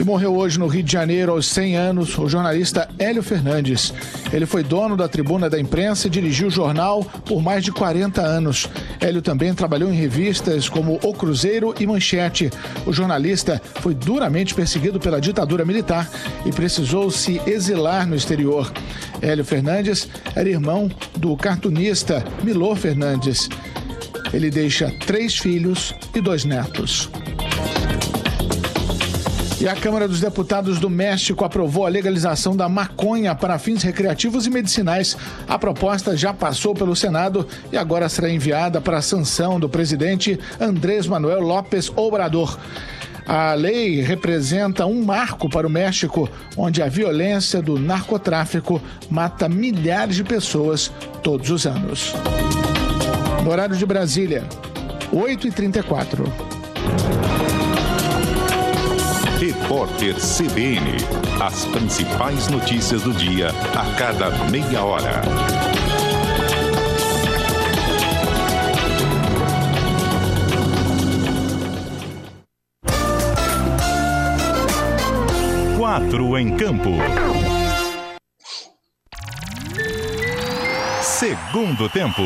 E morreu hoje no Rio de Janeiro, aos 100 anos, o jornalista Hélio Fernandes. Ele foi dono da tribuna da imprensa e dirigiu o jornal por mais de 40 anos. Hélio também trabalhou em revistas como O Cruzeiro e Manchete. O jornalista foi duramente perseguido pela ditadura militar e precisou se exilar no exterior. Hélio Fernandes era irmão do cartunista Milor Fernandes. Ele deixa três filhos e dois netos. E a Câmara dos Deputados do México aprovou a legalização da maconha para fins recreativos e medicinais. A proposta já passou pelo Senado e agora será enviada para a sanção do presidente Andrés Manuel López Obrador. A lei representa um marco para o México, onde a violência do narcotráfico mata milhares de pessoas todos os anos. No horário de Brasília, 8h34. Repórter CBN. As principais notícias do dia a cada meia hora. Quatro em campo. Segundo tempo.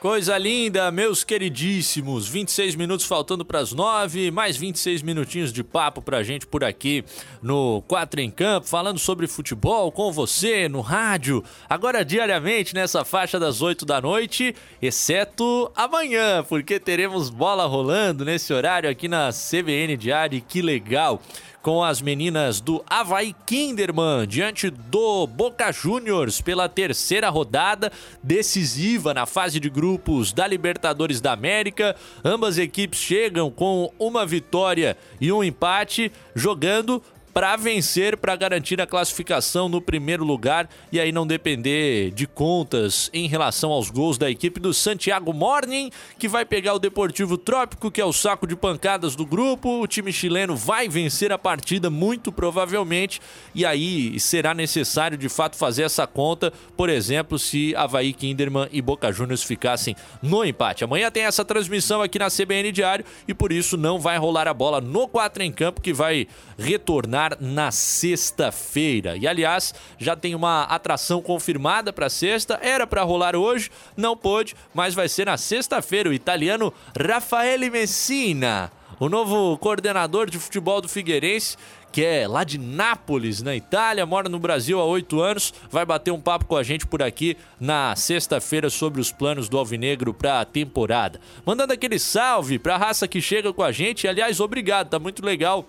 Coisa linda, meus queridíssimos. 26 minutos faltando para as 9, mais 26 minutinhos de papo pra gente por aqui no Quatro em Campo, falando sobre futebol com você no rádio, agora diariamente nessa faixa das 8 da noite, exceto amanhã, porque teremos bola rolando nesse horário aqui na CBN Diário. Que legal! Com as meninas do Havaí Kinderman diante do Boca Juniors pela terceira rodada decisiva na fase de grupos da Libertadores da América. Ambas equipes chegam com uma vitória e um empate, jogando para vencer, para garantir a classificação no primeiro lugar e aí não depender de contas em relação aos gols da equipe do Santiago Morning, que vai pegar o Deportivo Trópico, que é o saco de pancadas do grupo. O time chileno vai vencer a partida muito provavelmente e aí será necessário de fato fazer essa conta, por exemplo, se Havaí Kinderman e Boca Juniors ficassem no empate. Amanhã tem essa transmissão aqui na CBN Diário e por isso não vai rolar a bola no 4 em campo que vai retornar na sexta-feira. E aliás, já tem uma atração confirmada para sexta, era para rolar hoje, não pôde, mas vai ser na sexta-feira. O italiano Raffaele Messina, o novo coordenador de futebol do Figueirense, que é lá de Nápoles, na Itália, mora no Brasil há oito anos, vai bater um papo com a gente por aqui na sexta-feira sobre os planos do Alvinegro para a temporada. Mandando aquele salve para a raça que chega com a gente, aliás, obrigado, tá muito legal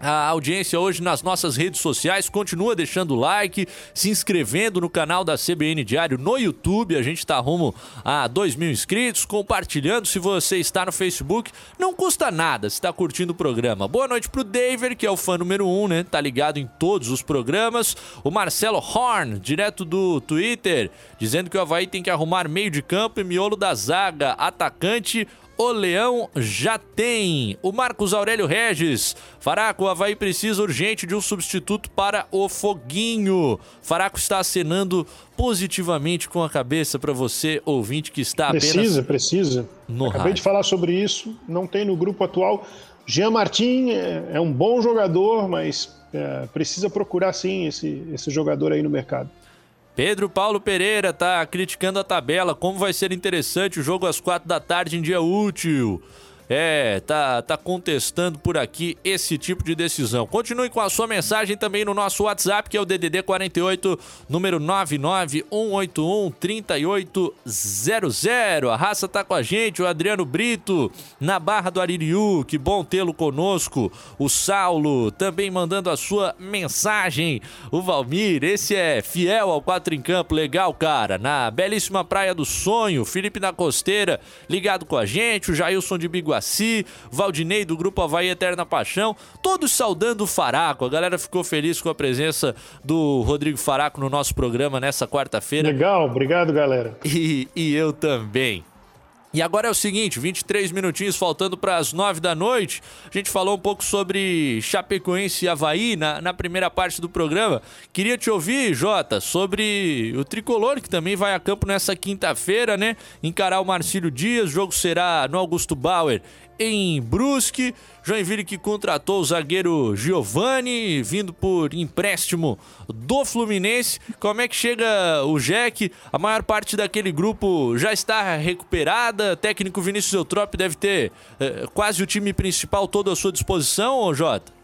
a audiência hoje nas nossas redes sociais. Continua deixando o like, se inscrevendo no canal da CBN Diário no YouTube. A gente está rumo a 2 mil inscritos. Compartilhando se você está no Facebook. Não custa nada se está curtindo o programa. Boa noite pro David, que é o fã número 1, um, né? Tá ligado em todos os programas. O Marcelo Horn, direto do Twitter, dizendo que o Havaí tem que arrumar meio de campo e miolo da zaga. Atacante o Leão já tem. O Marcos Aurélio Regis. Faraco, o Havaí precisa urgente de um substituto para o Foguinho. Faraco está acenando positivamente com a cabeça para você, ouvinte, que está apenas. Precisa, precisa. Acabei rádio. de falar sobre isso. Não tem no grupo atual. Jean Martin é, é um bom jogador, mas é, precisa procurar sim esse, esse jogador aí no mercado. Pedro Paulo Pereira tá criticando a tabela. Como vai ser interessante o jogo às quatro da tarde em dia útil. É, tá, tá contestando por aqui esse tipo de decisão. Continue com a sua mensagem também no nosso WhatsApp, que é o DDD 48, número 991813800. A raça tá com a gente, o Adriano Brito, na Barra do Aririu. Que bom tê-lo conosco. O Saulo também mandando a sua mensagem. O Valmir, esse é fiel ao 4 em campo, legal, cara. Na belíssima Praia do Sonho, Felipe da Costeira ligado com a gente, o Jailson de Biguá Iraci, Valdinei do Grupo Havaí Eterna Paixão, todos saudando o Faraco. A galera ficou feliz com a presença do Rodrigo Faraco no nosso programa nessa quarta-feira. Legal, obrigado, galera. E, e eu também. E agora é o seguinte, 23 minutinhos faltando para as 9 da noite. A gente falou um pouco sobre Chapecoense e Havaí na, na primeira parte do programa. Queria te ouvir, Jota, sobre o tricolor que também vai a campo nessa quinta-feira, né? Encarar o Marcílio Dias. O jogo será no Augusto Bauer em Brusque. Joinville que contratou o zagueiro Giovani, vindo por empréstimo do Fluminense. Como é que chega o Jack? A maior parte daquele grupo já está recuperada. Técnico Vinícius Eutrop deve ter eh, quase o time principal todo à sua disposição, Jota?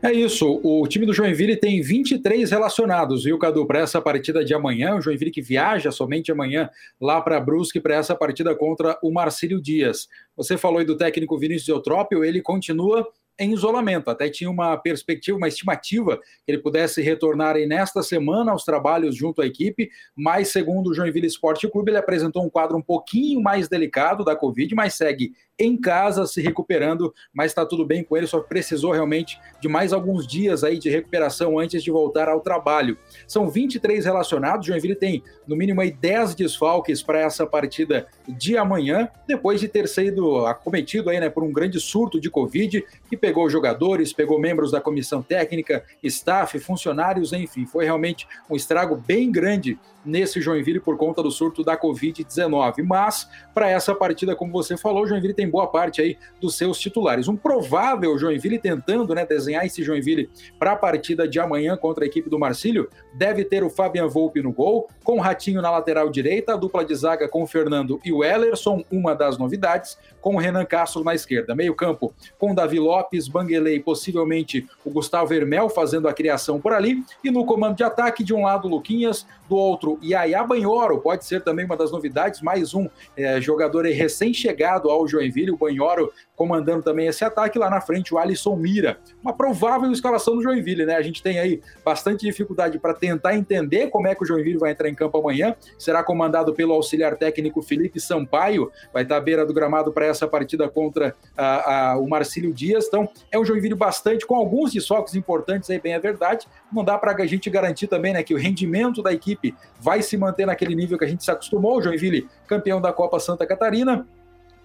É isso, o time do Joinville tem 23 relacionados, viu, Cadu, para essa partida de amanhã. O Joinville que viaja somente amanhã lá para Brusque para essa partida contra o Marcílio Dias. Você falou aí do técnico Vinícius Eutrópio, ele continua em isolamento. Até tinha uma perspectiva, uma estimativa que ele pudesse retornar aí nesta semana aos trabalhos junto à equipe, mas segundo o Joinville Esporte Clube, ele apresentou um quadro um pouquinho mais delicado da Covid, mas segue em casa se recuperando, mas está tudo bem com ele, só precisou realmente de mais alguns dias aí de recuperação antes de voltar ao trabalho. São 23 relacionados, Joinville tem no mínimo aí 10 desfalques para essa partida de amanhã, depois de ter sido acometido aí, né, por um grande surto de Covid, que pegou jogadores, pegou membros da comissão técnica, staff, funcionários, enfim, foi realmente um estrago bem grande nesse Joinville por conta do surto da Covid-19. Mas, para essa partida, como você falou, Joinville tem tem boa parte aí dos seus titulares. Um provável Joinville tentando né, desenhar esse Joinville para a partida de amanhã contra a equipe do Marcílio, deve ter o Fabian Volpe no gol, com o Ratinho na lateral direita, a dupla de zaga com o Fernando e o Ellerson, uma das novidades, com o Renan Castro na esquerda. Meio campo com Davi Lopes, Banguelei, possivelmente o Gustavo Vermel fazendo a criação por ali, e no comando de ataque, de um lado Luquinhas, do outro Yaya Banhoro, pode ser também uma das novidades, mais um é, jogador recém-chegado ao Joinville, o Banhoro comandando também esse ataque, lá na frente o Alisson Mira. Uma provável escalação do Joinville, né? A gente tem aí bastante dificuldade para tentar entender como é que o Joinville vai entrar em campo amanhã. Será comandado pelo auxiliar técnico Felipe Sampaio, vai estar à beira do gramado para essa partida contra a, a, o Marcílio Dias. Então, é um Joinville bastante com alguns desfalques importantes aí, bem é verdade. Não dá para a gente garantir também, né, que o rendimento da equipe vai se manter naquele nível que a gente se acostumou. O Joinville, campeão da Copa Santa Catarina,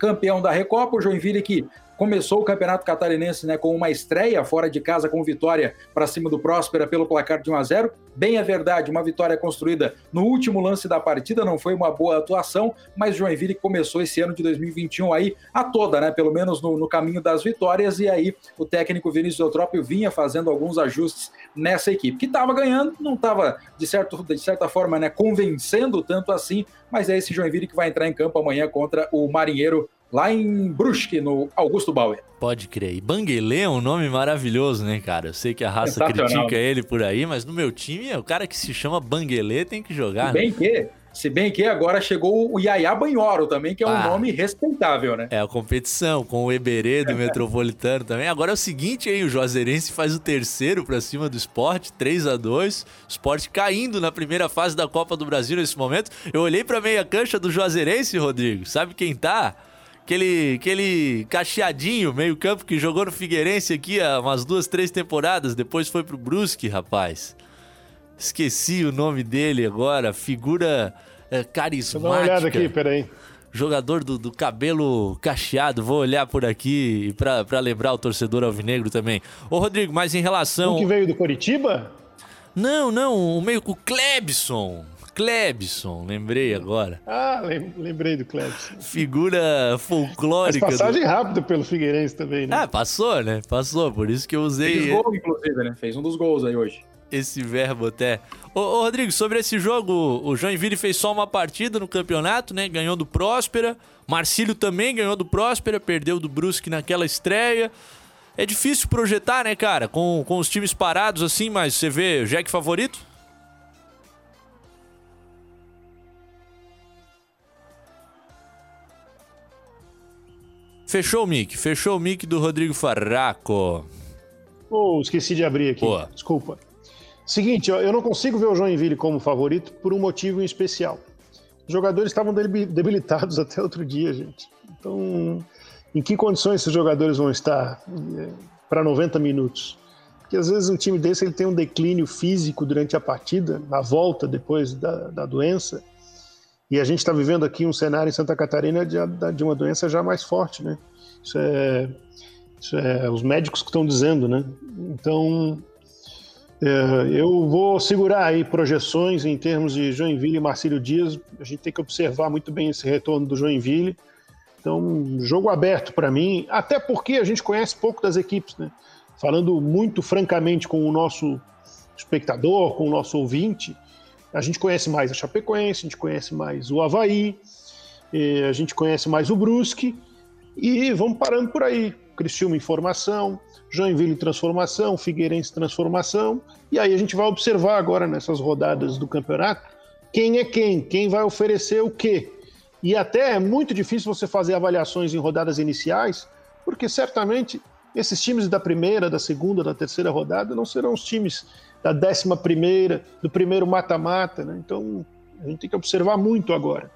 campeão da Recopa, o Joinville que começou o Campeonato Catarinense né, com uma estreia fora de casa com vitória para cima do Próspera pelo placar de 1 a 0. Bem é verdade, uma vitória construída no último lance da partida, não foi uma boa atuação, mas Joinville começou esse ano de 2021 aí a toda, né, pelo menos no, no caminho das vitórias e aí o técnico Vinícius Eutrópio vinha fazendo alguns ajustes nessa equipe, que estava ganhando, não estava de, certo, de certa forma, né, convencendo tanto assim, mas é esse Joinville que vai entrar em campo amanhã contra o Marinheiro lá em Brusque, no Augusto Bauer. Pode crer. E Banguelê é um nome maravilhoso, né, cara? Eu sei que a raça critica ele por aí, mas no meu time, o cara que se chama Banguelê tem que jogar. Se bem né? que, se bem que agora chegou o Yaya Banhoro também, que é um ah, nome respeitável, né? É a competição com o Eberê do Metropolitano também. Agora é o seguinte aí, o Juazeirense faz o terceiro para cima do esporte, 3 a 2 O esporte caindo na primeira fase da Copa do Brasil nesse momento. Eu olhei pra meia cancha do Juazeirense, Rodrigo. Sabe quem tá? Aquele, aquele cacheadinho, meio campo, que jogou no Figueirense aqui há umas duas, três temporadas. Depois foi pro Brusque, rapaz. Esqueci o nome dele agora. Figura é, carismática. Dá uma olhada aqui, peraí. Jogador do, do cabelo cacheado. Vou olhar por aqui para lembrar o torcedor alvinegro também. Ô, Rodrigo, mas em relação... Um que veio do Coritiba? Não, não. O meio com o Klebson. Klebson, lembrei agora. Ah, lembrei do Klebson. Figura folclórica. Mas passagem do... rápida pelo Figueirense também, né? Ah, passou, né? Passou, por isso que eu usei. Fez gol, inclusive, né? Fez um dos gols aí hoje. Esse verbo até. Ô, ô, Rodrigo, sobre esse jogo, o Joinville fez só uma partida no campeonato, né? Ganhou do Próspera. Marcílio também ganhou do Próspera, perdeu do Brusque naquela estreia. É difícil projetar, né, cara? Com, com os times parados assim, mas você vê o Jack favorito? Fechou o mic, fechou o mic do Rodrigo Farraco. Oh, esqueci de abrir aqui. Boa. Desculpa. Seguinte, eu não consigo ver o Joinville como favorito por um motivo em especial. Os jogadores estavam debilitados até outro dia, gente. Então, em que condições esses jogadores vão estar eh, para 90 minutos? Porque às vezes um time desse ele tem um declínio físico durante a partida, na volta depois da, da doença, e a gente está vivendo aqui um cenário em Santa Catarina de, de, uma doença já mais forte, né? Isso é, isso é os médicos que estão dizendo, né? Então, é, eu vou segurar aí projeções em termos de Joinville e Marcílio Dias. A gente tem que observar muito bem esse retorno do Joinville. Então, jogo aberto para mim, até porque a gente conhece pouco das equipes, né? Falando muito francamente com o nosso espectador, com o nosso ouvinte, a gente conhece mais a Chapecoense, a gente conhece mais o Havaí, a gente conhece mais o Brusque, e vamos parando por aí. Criciúma em formação, Joinville em transformação, Figueirense em transformação, e aí a gente vai observar agora nessas rodadas do campeonato quem é quem, quem vai oferecer o quê. E até é muito difícil você fazer avaliações em rodadas iniciais, porque certamente esses times da primeira, da segunda, da terceira rodada não serão os times da décima primeira, do primeiro mata-mata, né? Então a gente tem que observar muito agora.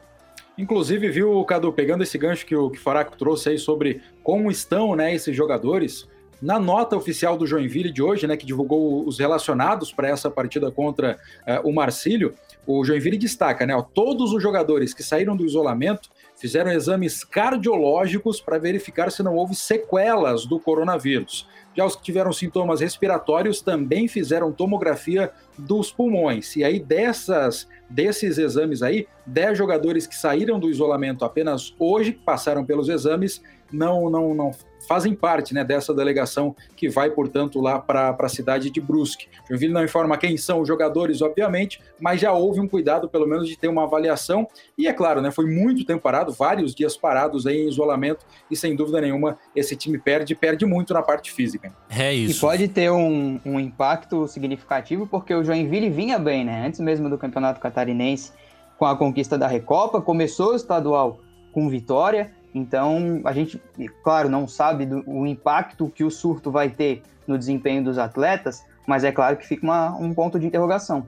Inclusive, viu, Cadu, pegando esse gancho que o que Faraco trouxe aí sobre como estão né, esses jogadores, na nota oficial do Joinville de hoje, né, que divulgou os relacionados para essa partida contra uh, o Marcílio, o Joinville destaca, né, ó, todos os jogadores que saíram do isolamento fizeram exames cardiológicos para verificar se não houve sequelas do coronavírus. Já os que tiveram sintomas respiratórios também fizeram tomografia dos pulmões. E aí, dessas, desses exames aí, 10 jogadores que saíram do isolamento apenas hoje, passaram pelos exames, não, não, não fazem parte né, dessa delegação que vai, portanto, lá para a cidade de Brusque. Joinville não informa quem são os jogadores, obviamente, mas já houve um cuidado, pelo menos, de ter uma avaliação. E é claro, né, foi muito tempo parado, vários dias parados aí em isolamento, e sem dúvida nenhuma, esse time perde, perde muito na parte física. É isso. E pode ter um, um impacto significativo, porque o Joinville vinha bem, né? Antes mesmo do campeonato catarinense, com a conquista da Recopa, começou o estadual com vitória então, a gente, claro, não sabe do, o impacto que o surto vai ter no desempenho dos atletas, mas é claro que fica uma, um ponto de interrogação.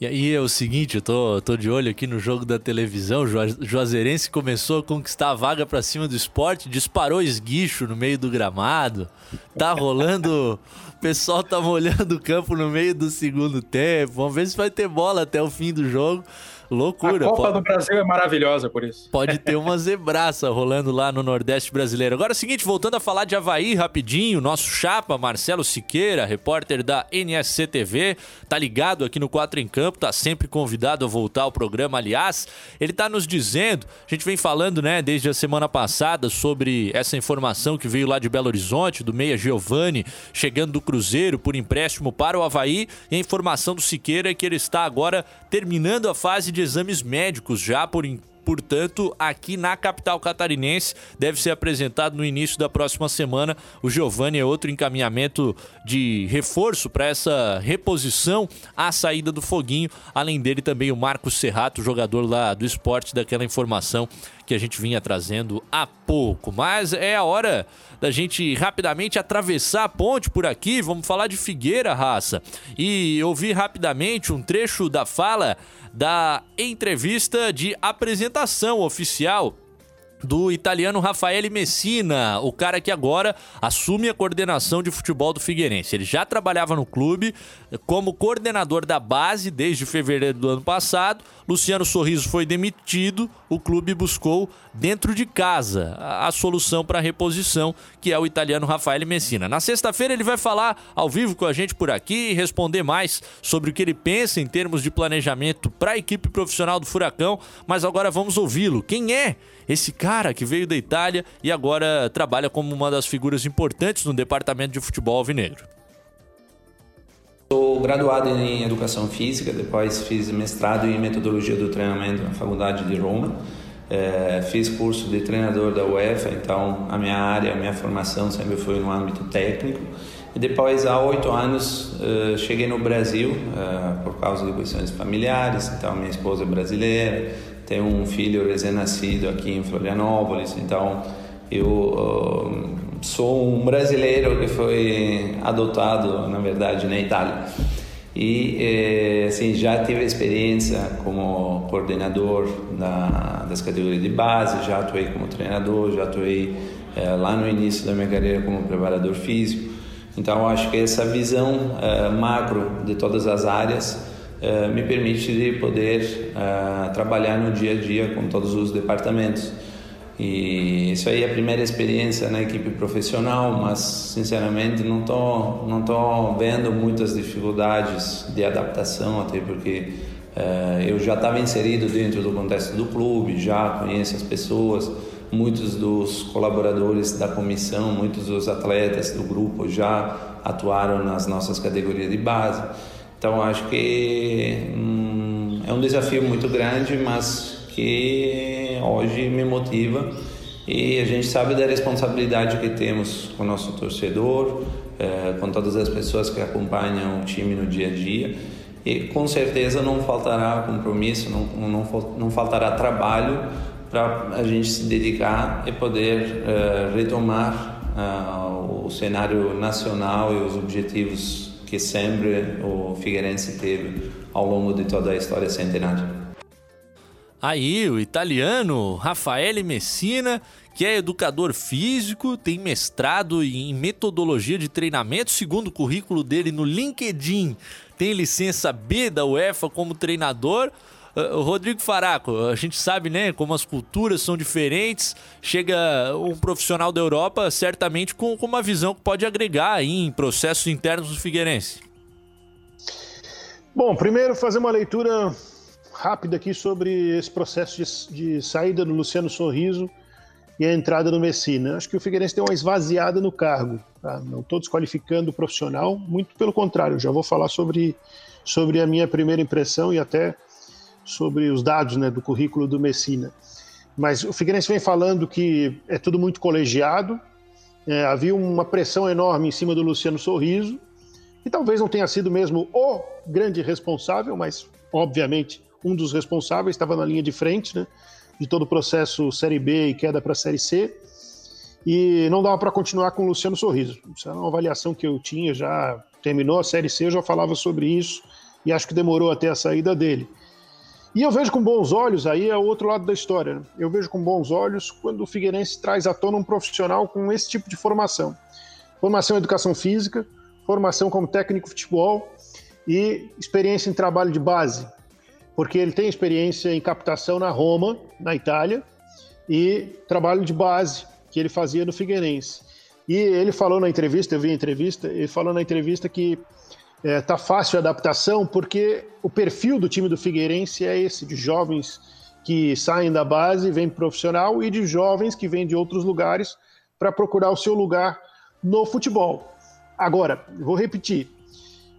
E aí é o seguinte, eu tô, tô de olho aqui no jogo da televisão, o Juazeirense começou a conquistar a vaga para cima do esporte, disparou esguicho no meio do gramado, tá rolando, o pessoal tá molhando o campo no meio do segundo tempo, vamos ver se vai ter bola até o fim do jogo. Loucura. A Copa pode... do Brasil é maravilhosa por isso. Pode ter uma zebraça rolando lá no Nordeste brasileiro. Agora é o seguinte, voltando a falar de Havaí rapidinho, nosso chapa, Marcelo Siqueira, repórter da NSC TV, tá ligado aqui no 4 em Campo, tá sempre convidado a voltar ao programa, aliás. Ele tá nos dizendo, a gente vem falando, né, desde a semana passada sobre essa informação que veio lá de Belo Horizonte, do Meia Giovanni, chegando do Cruzeiro por empréstimo para o Havaí, e a informação do Siqueira é que ele está agora terminando a fase de exames médicos já por portanto, aqui na capital catarinense, deve ser apresentado no início da próxima semana. O Giovanni é outro encaminhamento de reforço para essa reposição à saída do Foguinho. Além dele, também o Marcos Serrato, jogador lá do esporte, daquela informação que a gente vinha trazendo há pouco. Mas é a hora da gente rapidamente atravessar a ponte por aqui. Vamos falar de Figueira, raça. E ouvir rapidamente um trecho da fala da entrevista de apresentação oficial do italiano Rafael Messina, o cara que agora assume a coordenação de futebol do Figueirense. Ele já trabalhava no clube como coordenador da base desde fevereiro do ano passado. Luciano Sorriso foi demitido, o clube buscou dentro de casa a, solução para a reposição, que é o italiano Rafael Messina. Na sexta-feira ele vai falar ao vivo com a gente por aqui e responder mais sobre o que ele pensa em termos de planejamento para a equipe profissional do Furacão, mas agora vamos ouvi-lo. Quem é esse cara que veio da Itália e agora trabalha como uma das figuras importantes no departamento de futebol alvinegro. Sou graduado em Educação Física, depois fiz mestrado em Metodologia do Treinamento na Faculdade de Roma. É, fiz curso de treinador da UEFA, então a minha área, a minha formação sempre foi no âmbito técnico. E depois, há oito anos, uh, cheguei no Brasil uh, por causa de questões familiares. Então, minha esposa é brasileira, tenho um filho recém-nascido aqui em Florianópolis, então eu uh, sou um brasileiro que foi adotado, na verdade, na Itália. E eh, assim, já tive experiência como coordenador da, das categorias de base, já atuei como treinador, já atuei eh, lá no início da minha carreira como preparador físico. Então, acho que essa visão eh, macro de todas as áreas eh, me permite de poder uh, trabalhar no dia a dia com todos os departamentos. E isso aí é a primeira experiência na equipe profissional, mas sinceramente não tô não tô vendo muitas dificuldades de adaptação, até porque uh, eu já estava inserido dentro do contexto do clube, já conheço as pessoas, muitos dos colaboradores da comissão, muitos dos atletas do grupo já atuaram nas nossas categorias de base. Então acho que hum, é um desafio muito grande, mas que hoje me motiva. E a gente sabe da responsabilidade que temos com o nosso torcedor, é, com todas as pessoas que acompanham o time no dia a dia. E com certeza não faltará compromisso, não, não, não faltará trabalho para a gente se dedicar e poder uh, retomar uh, o cenário nacional e os objetivos que sempre o Figueirense teve ao longo de toda a história centenária. Aí, o italiano Raffaele Messina, que é educador físico, tem mestrado em metodologia de treinamento, segundo o currículo dele no LinkedIn. Tem licença B da UEFA como treinador. Uh, Rodrigo Faraco, a gente sabe, né, como as culturas são diferentes. Chega um profissional da Europa, certamente com, com uma visão que pode agregar aí em processos internos do Figueirense. Bom, primeiro fazer uma leitura rápida aqui sobre esse processo de, de saída do Luciano Sorriso e a entrada do Messina. Acho que o Figueirense deu uma esvaziada no cargo. Tá? Não estou desqualificando o profissional, muito pelo contrário, já vou falar sobre, sobre a minha primeira impressão e até sobre os dados né, do currículo do Messina. Mas o Figueirense vem falando que é tudo muito colegiado, é, havia uma pressão enorme em cima do Luciano Sorriso, que talvez não tenha sido mesmo o grande responsável, mas obviamente um dos responsáveis, estava na linha de frente né, de todo o processo Série B e queda para a Série C. E não dava para continuar com o Luciano Sorriso. Isso é uma avaliação que eu tinha, já terminou a Série C, eu já falava sobre isso e acho que demorou até a saída dele. E eu vejo com bons olhos, aí é o outro lado da história. Né? Eu vejo com bons olhos quando o Figueirense traz à tona um profissional com esse tipo de formação. Formação em educação física, formação como técnico de futebol e experiência em trabalho de base. Porque ele tem experiência em captação na Roma, na Itália, e trabalho de base que ele fazia no Figueirense. E ele falou na entrevista, eu vi a entrevista, ele falou na entrevista que é, tá fácil a adaptação porque o perfil do time do Figueirense é esse, de jovens que saem da base, vêm profissional e de jovens que vêm de outros lugares para procurar o seu lugar no futebol. Agora, vou repetir,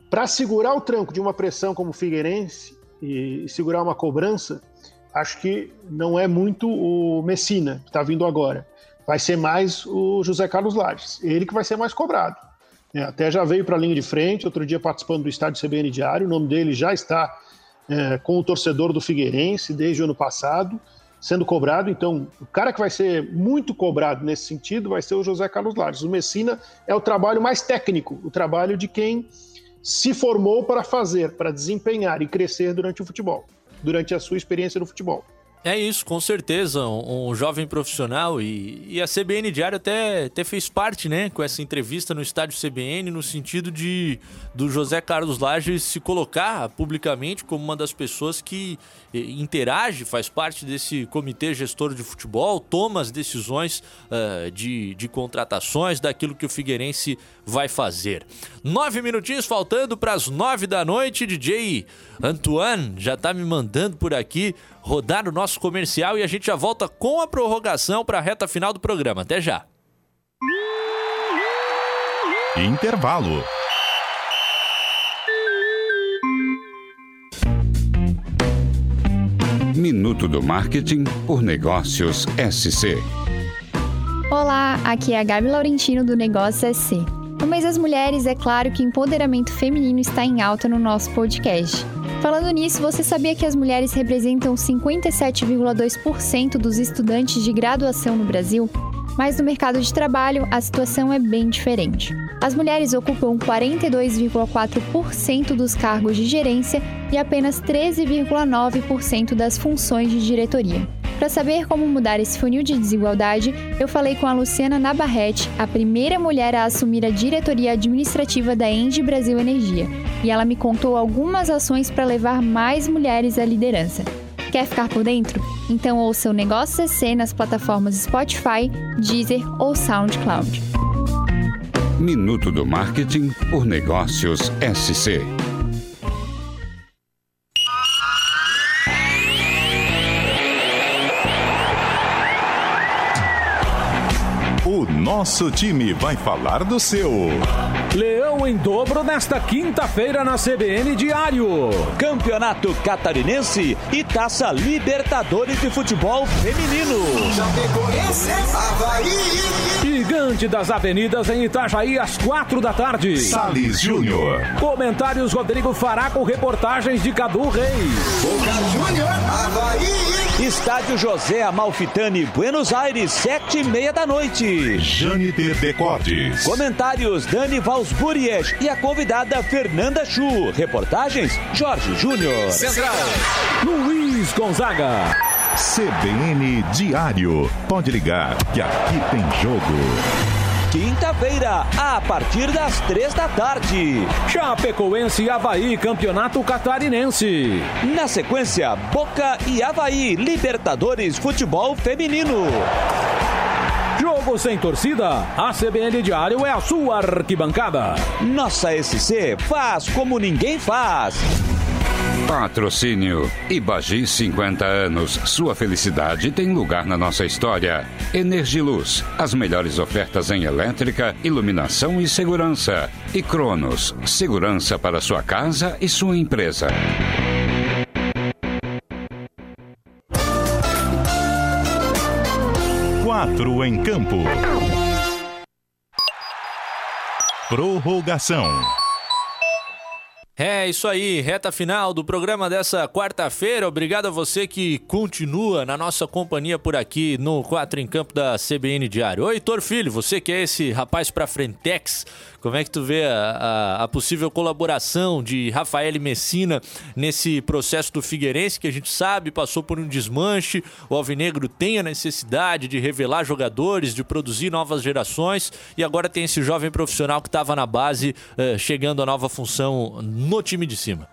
para segurar o tranco de uma pressão como o Figueirense e, segurar uma cobrança, acho que não é muito o Messina que está vindo agora. Vai ser mais o José Carlos Lages, ele que vai ser mais cobrado. É, até já veio para a linha de frente, outro dia participando do estádio CBN Diário, o nome dele já está é, com o torcedor do Figueirense desde o ano passado, sendo cobrado. Então, o cara que vai ser muito cobrado nesse sentido vai ser o José Carlos Lares. O Messina é o trabalho mais técnico, o trabalho de quem se formou para fazer, para desempenhar e crescer durante o futebol, durante a sua experiência no futebol. É isso, com certeza. Um, um jovem profissional e, e, a CBN Diário até, até fez parte, né, com essa entrevista no estádio CBN, no sentido de do José Carlos Lages se colocar publicamente como uma das pessoas que eh, interage, faz parte desse comitê gestor de futebol, toma as decisões uh, de, de contratações, daquilo que o Figueirense vai fazer. Nove minutinhos faltando para as nove da noite, DJ Antoine já tá me mandando por aqui rodar o nosso comercial e a gente já volta com a prorrogação para a reta final do programa. Até já. Intervalo. Minuto do Marketing por Negócios SC. Olá, aqui é a Gabi Laurentino do Negócio SC. No mês das mulheres, é claro que empoderamento feminino está em alta no nosso podcast. Falando nisso, você sabia que as mulheres representam 57,2% dos estudantes de graduação no Brasil? Mas no mercado de trabalho, a situação é bem diferente. As mulheres ocupam 42,4% dos cargos de gerência e apenas 13,9% das funções de diretoria. Para saber como mudar esse funil de desigualdade, eu falei com a Luciana Nabarrete, a primeira mulher a assumir a diretoria administrativa da Engie Brasil Energia, e ela me contou algumas ações para levar mais mulheres à liderança. Quer ficar por dentro? Então ouça o Negócio CC nas plataformas Spotify, Deezer ou SoundCloud. Minuto do Marketing por Negócios SC. Nosso time vai falar do seu. Leão em dobro nesta quinta-feira na CBN Diário. Campeonato Catarinense e Taça Libertadores de Futebol Feminino. Gigante das Avenidas em Itajaí às quatro da tarde. Sales Júnior. Comentários Rodrigo Fará com reportagens de Cadu Reis. Boca Júnior, Havaí. Estádio José Amalfitani, Buenos Aires, sete e meia da noite. Janiter Decortes. Comentários Dani Valsburias e a convidada Fernanda Chu. Reportagens Jorge Júnior. Central. Luiz Gonzaga. CBN Diário. Pode ligar que aqui tem jogo. Quinta-feira, a partir das três da tarde. Chapecoense e Havaí, Campeonato Catarinense. Na sequência, Boca e Havaí, Libertadores Futebol Feminino. Jogo sem torcida, a CBN Diário é a sua arquibancada. Nossa SC faz como ninguém faz. Patrocínio Ibagi 50 anos. Sua felicidade tem lugar na nossa história. Energiluz, as melhores ofertas em elétrica, iluminação e segurança. E Cronos, segurança para sua casa e sua empresa. Quatro em campo. Prorrogação. É isso aí, reta final do programa dessa quarta-feira. Obrigado a você que continua na nossa companhia por aqui no 4 em Campo da CBN Diário. Oi, Heitor Filho, você que é esse rapaz pra Frentex, como é que tu vê a, a, a possível colaboração de Rafael Messina nesse processo do Figueirense, que a gente sabe passou por um desmanche, o Alvinegro tem a necessidade de revelar jogadores, de produzir novas gerações e agora tem esse jovem profissional que estava na base eh, chegando à nova função no time de cima.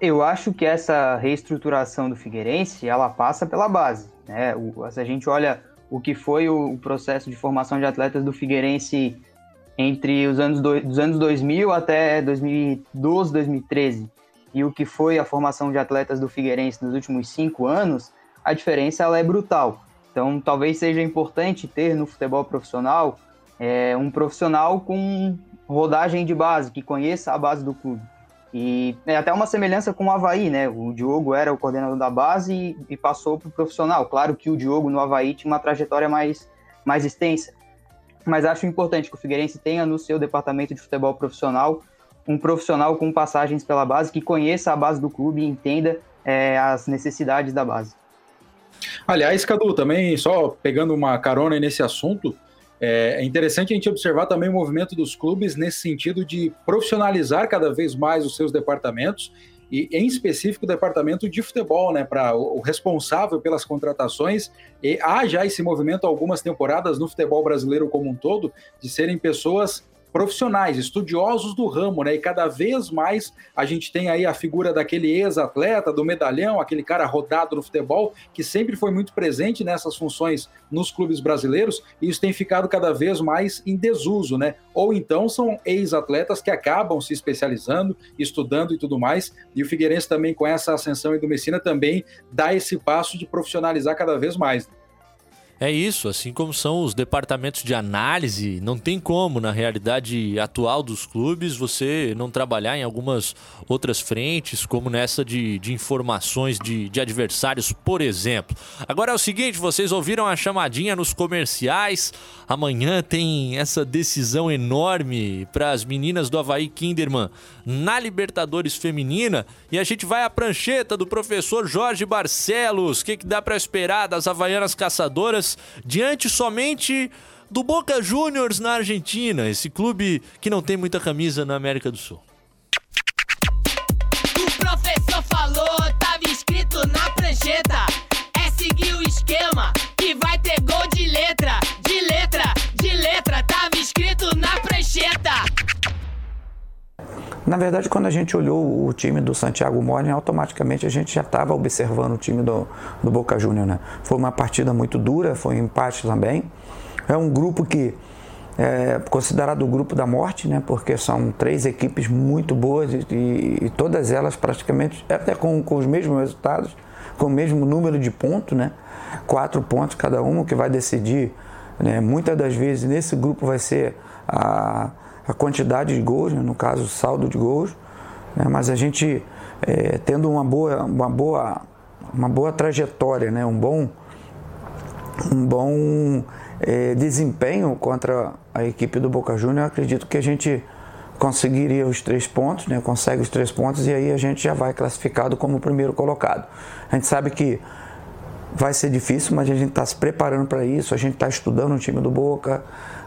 Eu acho que essa reestruturação do Figueirense, ela passa pela base. Né? O, se a gente olha o que foi o, o processo de formação de atletas do Figueirense entre os anos, do, dos anos 2000 até 2012, 2013, e o que foi a formação de atletas do Figueirense nos últimos cinco anos, a diferença ela é brutal. Então, talvez seja importante ter no futebol profissional é, um profissional com rodagem de base, que conheça a base do clube. E é até uma semelhança com o Havaí, né? O Diogo era o coordenador da base e, e passou para o profissional. Claro que o Diogo no Havaí tinha uma trajetória mais, mais extensa. Mas acho importante que o Figueirense tenha no seu departamento de futebol profissional um profissional com passagens pela base que conheça a base do clube e entenda é, as necessidades da base. Aliás, Cadu, também só pegando uma carona nesse assunto, é, é interessante a gente observar também o movimento dos clubes nesse sentido de profissionalizar cada vez mais os seus departamentos e em específico o departamento de futebol, né, para o responsável pelas contratações. E há já esse movimento algumas temporadas no futebol brasileiro como um todo de serem pessoas profissionais, estudiosos do ramo, né? E cada vez mais a gente tem aí a figura daquele ex-atleta, do medalhão, aquele cara rodado no futebol, que sempre foi muito presente nessas funções nos clubes brasileiros, e isso tem ficado cada vez mais em desuso, né? Ou então são ex-atletas que acabam se especializando, estudando e tudo mais, e o Figueirense também, com essa ascensão do Messina, também dá esse passo de profissionalizar cada vez mais. É isso, assim como são os departamentos de análise, não tem como, na realidade atual dos clubes, você não trabalhar em algumas outras frentes, como nessa de, de informações de, de adversários, por exemplo. Agora é o seguinte: vocês ouviram a chamadinha nos comerciais. Amanhã tem essa decisão enorme para as meninas do Havaí Kinderman na Libertadores Feminina. E a gente vai à prancheta do professor Jorge Barcelos. O que, que dá para esperar das Havaianas Caçadoras diante somente do Boca Juniors na Argentina, esse clube que não tem muita camisa na América do Sul. O professor falou, tava escrito na prancheta. É seguir o esquema que vai ter gol de letra, de letra, de letra. Tava escrito na prancheta. Na verdade, quando a gente olhou o time do Santiago Morning, automaticamente a gente já estava observando o time do, do Boca Juniors. Né? Foi uma partida muito dura, foi um empate também. É um grupo que é considerado o grupo da morte, né? porque são três equipes muito boas e, e todas elas praticamente, até com, com os mesmos resultados, com o mesmo número de pontos, né? quatro pontos cada um, que vai decidir. Né? Muitas das vezes nesse grupo vai ser a a quantidade de gols, né? no caso o saldo de gols, né? mas a gente é, tendo uma boa, uma boa, uma boa trajetória, né? um bom, um bom é, desempenho contra a equipe do Boca Juniors, acredito que a gente conseguiria os três pontos, né? consegue os três pontos e aí a gente já vai classificado como primeiro colocado. A gente sabe que vai ser difícil, mas a gente está se preparando para isso, a gente está estudando o time do Boca,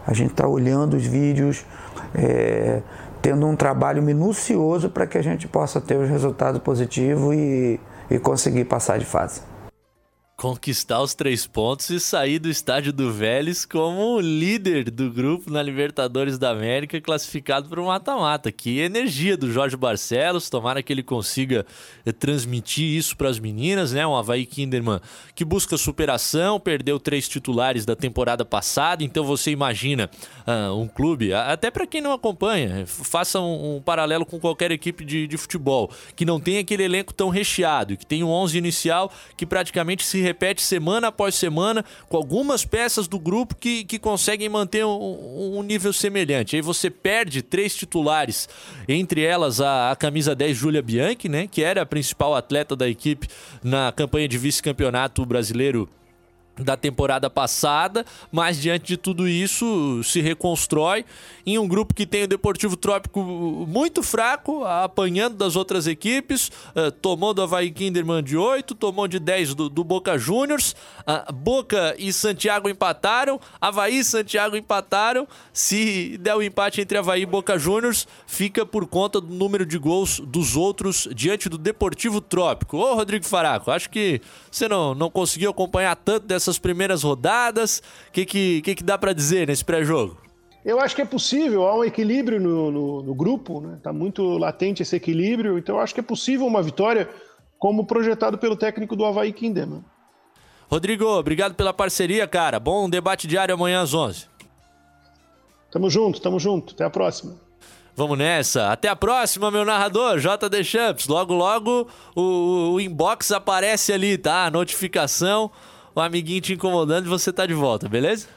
a gente está olhando os vídeos, é, tendo um trabalho minucioso para que a gente possa ter os resultados positivos e, e conseguir passar de fase. Conquistar os três pontos e sair do estádio do Vélez como líder do grupo na Libertadores da América, classificado para o mata-mata. Que energia do Jorge Barcelos, tomara que ele consiga eh, transmitir isso para as meninas, né? Um Havaí Kinderman que busca superação, perdeu três titulares da temporada passada, então você imagina uh, um clube, até para quem não acompanha, faça um, um, paralelo com qualquer equipe de, de futebol, que não tem aquele elenco tão recheado, que tem um 11 inicial que praticamente se repete semana após semana, com algumas peças do grupo que, que conseguem manter um, um nível semelhante. Aí você perde três titulares, entre elas a, a camisa 10 Júlia Bianchi, né, que era a principal atleta da equipe na campanha de vice-campeonato brasileiro da temporada passada, mas diante de tudo isso se reconstrói em um grupo que tem o Deportivo Trópico muito fraco, apanhando das outras equipes, uh, tomou do Havaí Kinderman de 8, tomou de 10 do, do Boca Juniors, uh, Boca e Santiago empataram, Havaí e Santiago empataram, se der o um empate entre Havaí e Boca Juniors, fica por conta do número de gols dos outros diante do Deportivo Trópico. Ô Rodrigo Faraco, acho que você não, não conseguiu acompanhar tanto dessas primeiras rodadas, o que, que, que, que dá para dizer nesse pré-jogo? Eu acho que é possível, há um equilíbrio no, no, no grupo, né? Tá muito latente esse equilíbrio, então eu acho que é possível uma vitória como projetado pelo técnico do Havaí Kinderman. Rodrigo, obrigado pela parceria, cara. Bom debate diário amanhã às 11. Tamo junto, tamo junto. Até a próxima. Vamos nessa. Até a próxima, meu narrador, JD Champs. Logo, logo o, o inbox aparece ali, tá? A notificação, o amiguinho te incomodando e você tá de volta, beleza?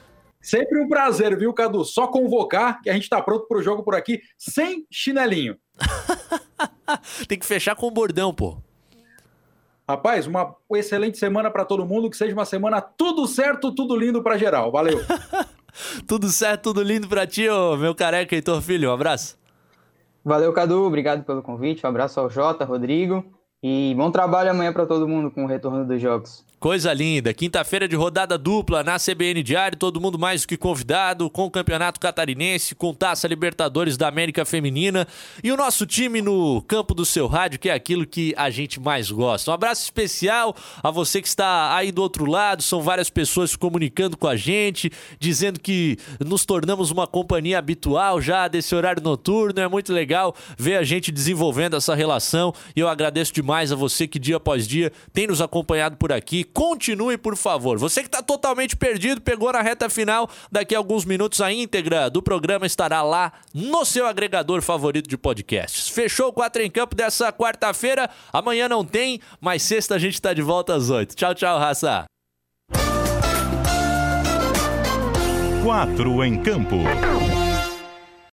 Sempre um prazer, viu, Cadu? Só convocar que a gente tá pronto pro jogo por aqui, sem chinelinho. Tem que fechar com o bordão, pô. Rapaz, uma excelente semana para todo mundo, que seja uma semana tudo certo, tudo lindo para geral. Valeu. tudo certo, tudo lindo para ti, ô, meu careca Heitor Filho. Um abraço. Valeu, Cadu. Obrigado pelo convite. Um abraço ao Jota, Rodrigo. E bom trabalho amanhã para todo mundo com o retorno dos jogos. Coisa linda. Quinta-feira de rodada dupla na CBN Diário, todo mundo mais do que convidado, com o Campeonato Catarinense, com Taça Libertadores da América Feminina e o nosso time no campo do seu rádio, que é aquilo que a gente mais gosta. Um abraço especial a você que está aí do outro lado, são várias pessoas comunicando com a gente, dizendo que nos tornamos uma companhia habitual já desse horário noturno. É muito legal ver a gente desenvolvendo essa relação e eu agradeço demais a você que dia após dia tem nos acompanhado por aqui continue, por favor. Você que está totalmente perdido, pegou na reta final, daqui a alguns minutos a íntegra do programa estará lá no seu agregador favorito de podcasts. Fechou o 4 em Campo dessa quarta-feira. Amanhã não tem, mas sexta a gente está de volta às 8. Tchau, tchau, raça. 4 em Campo.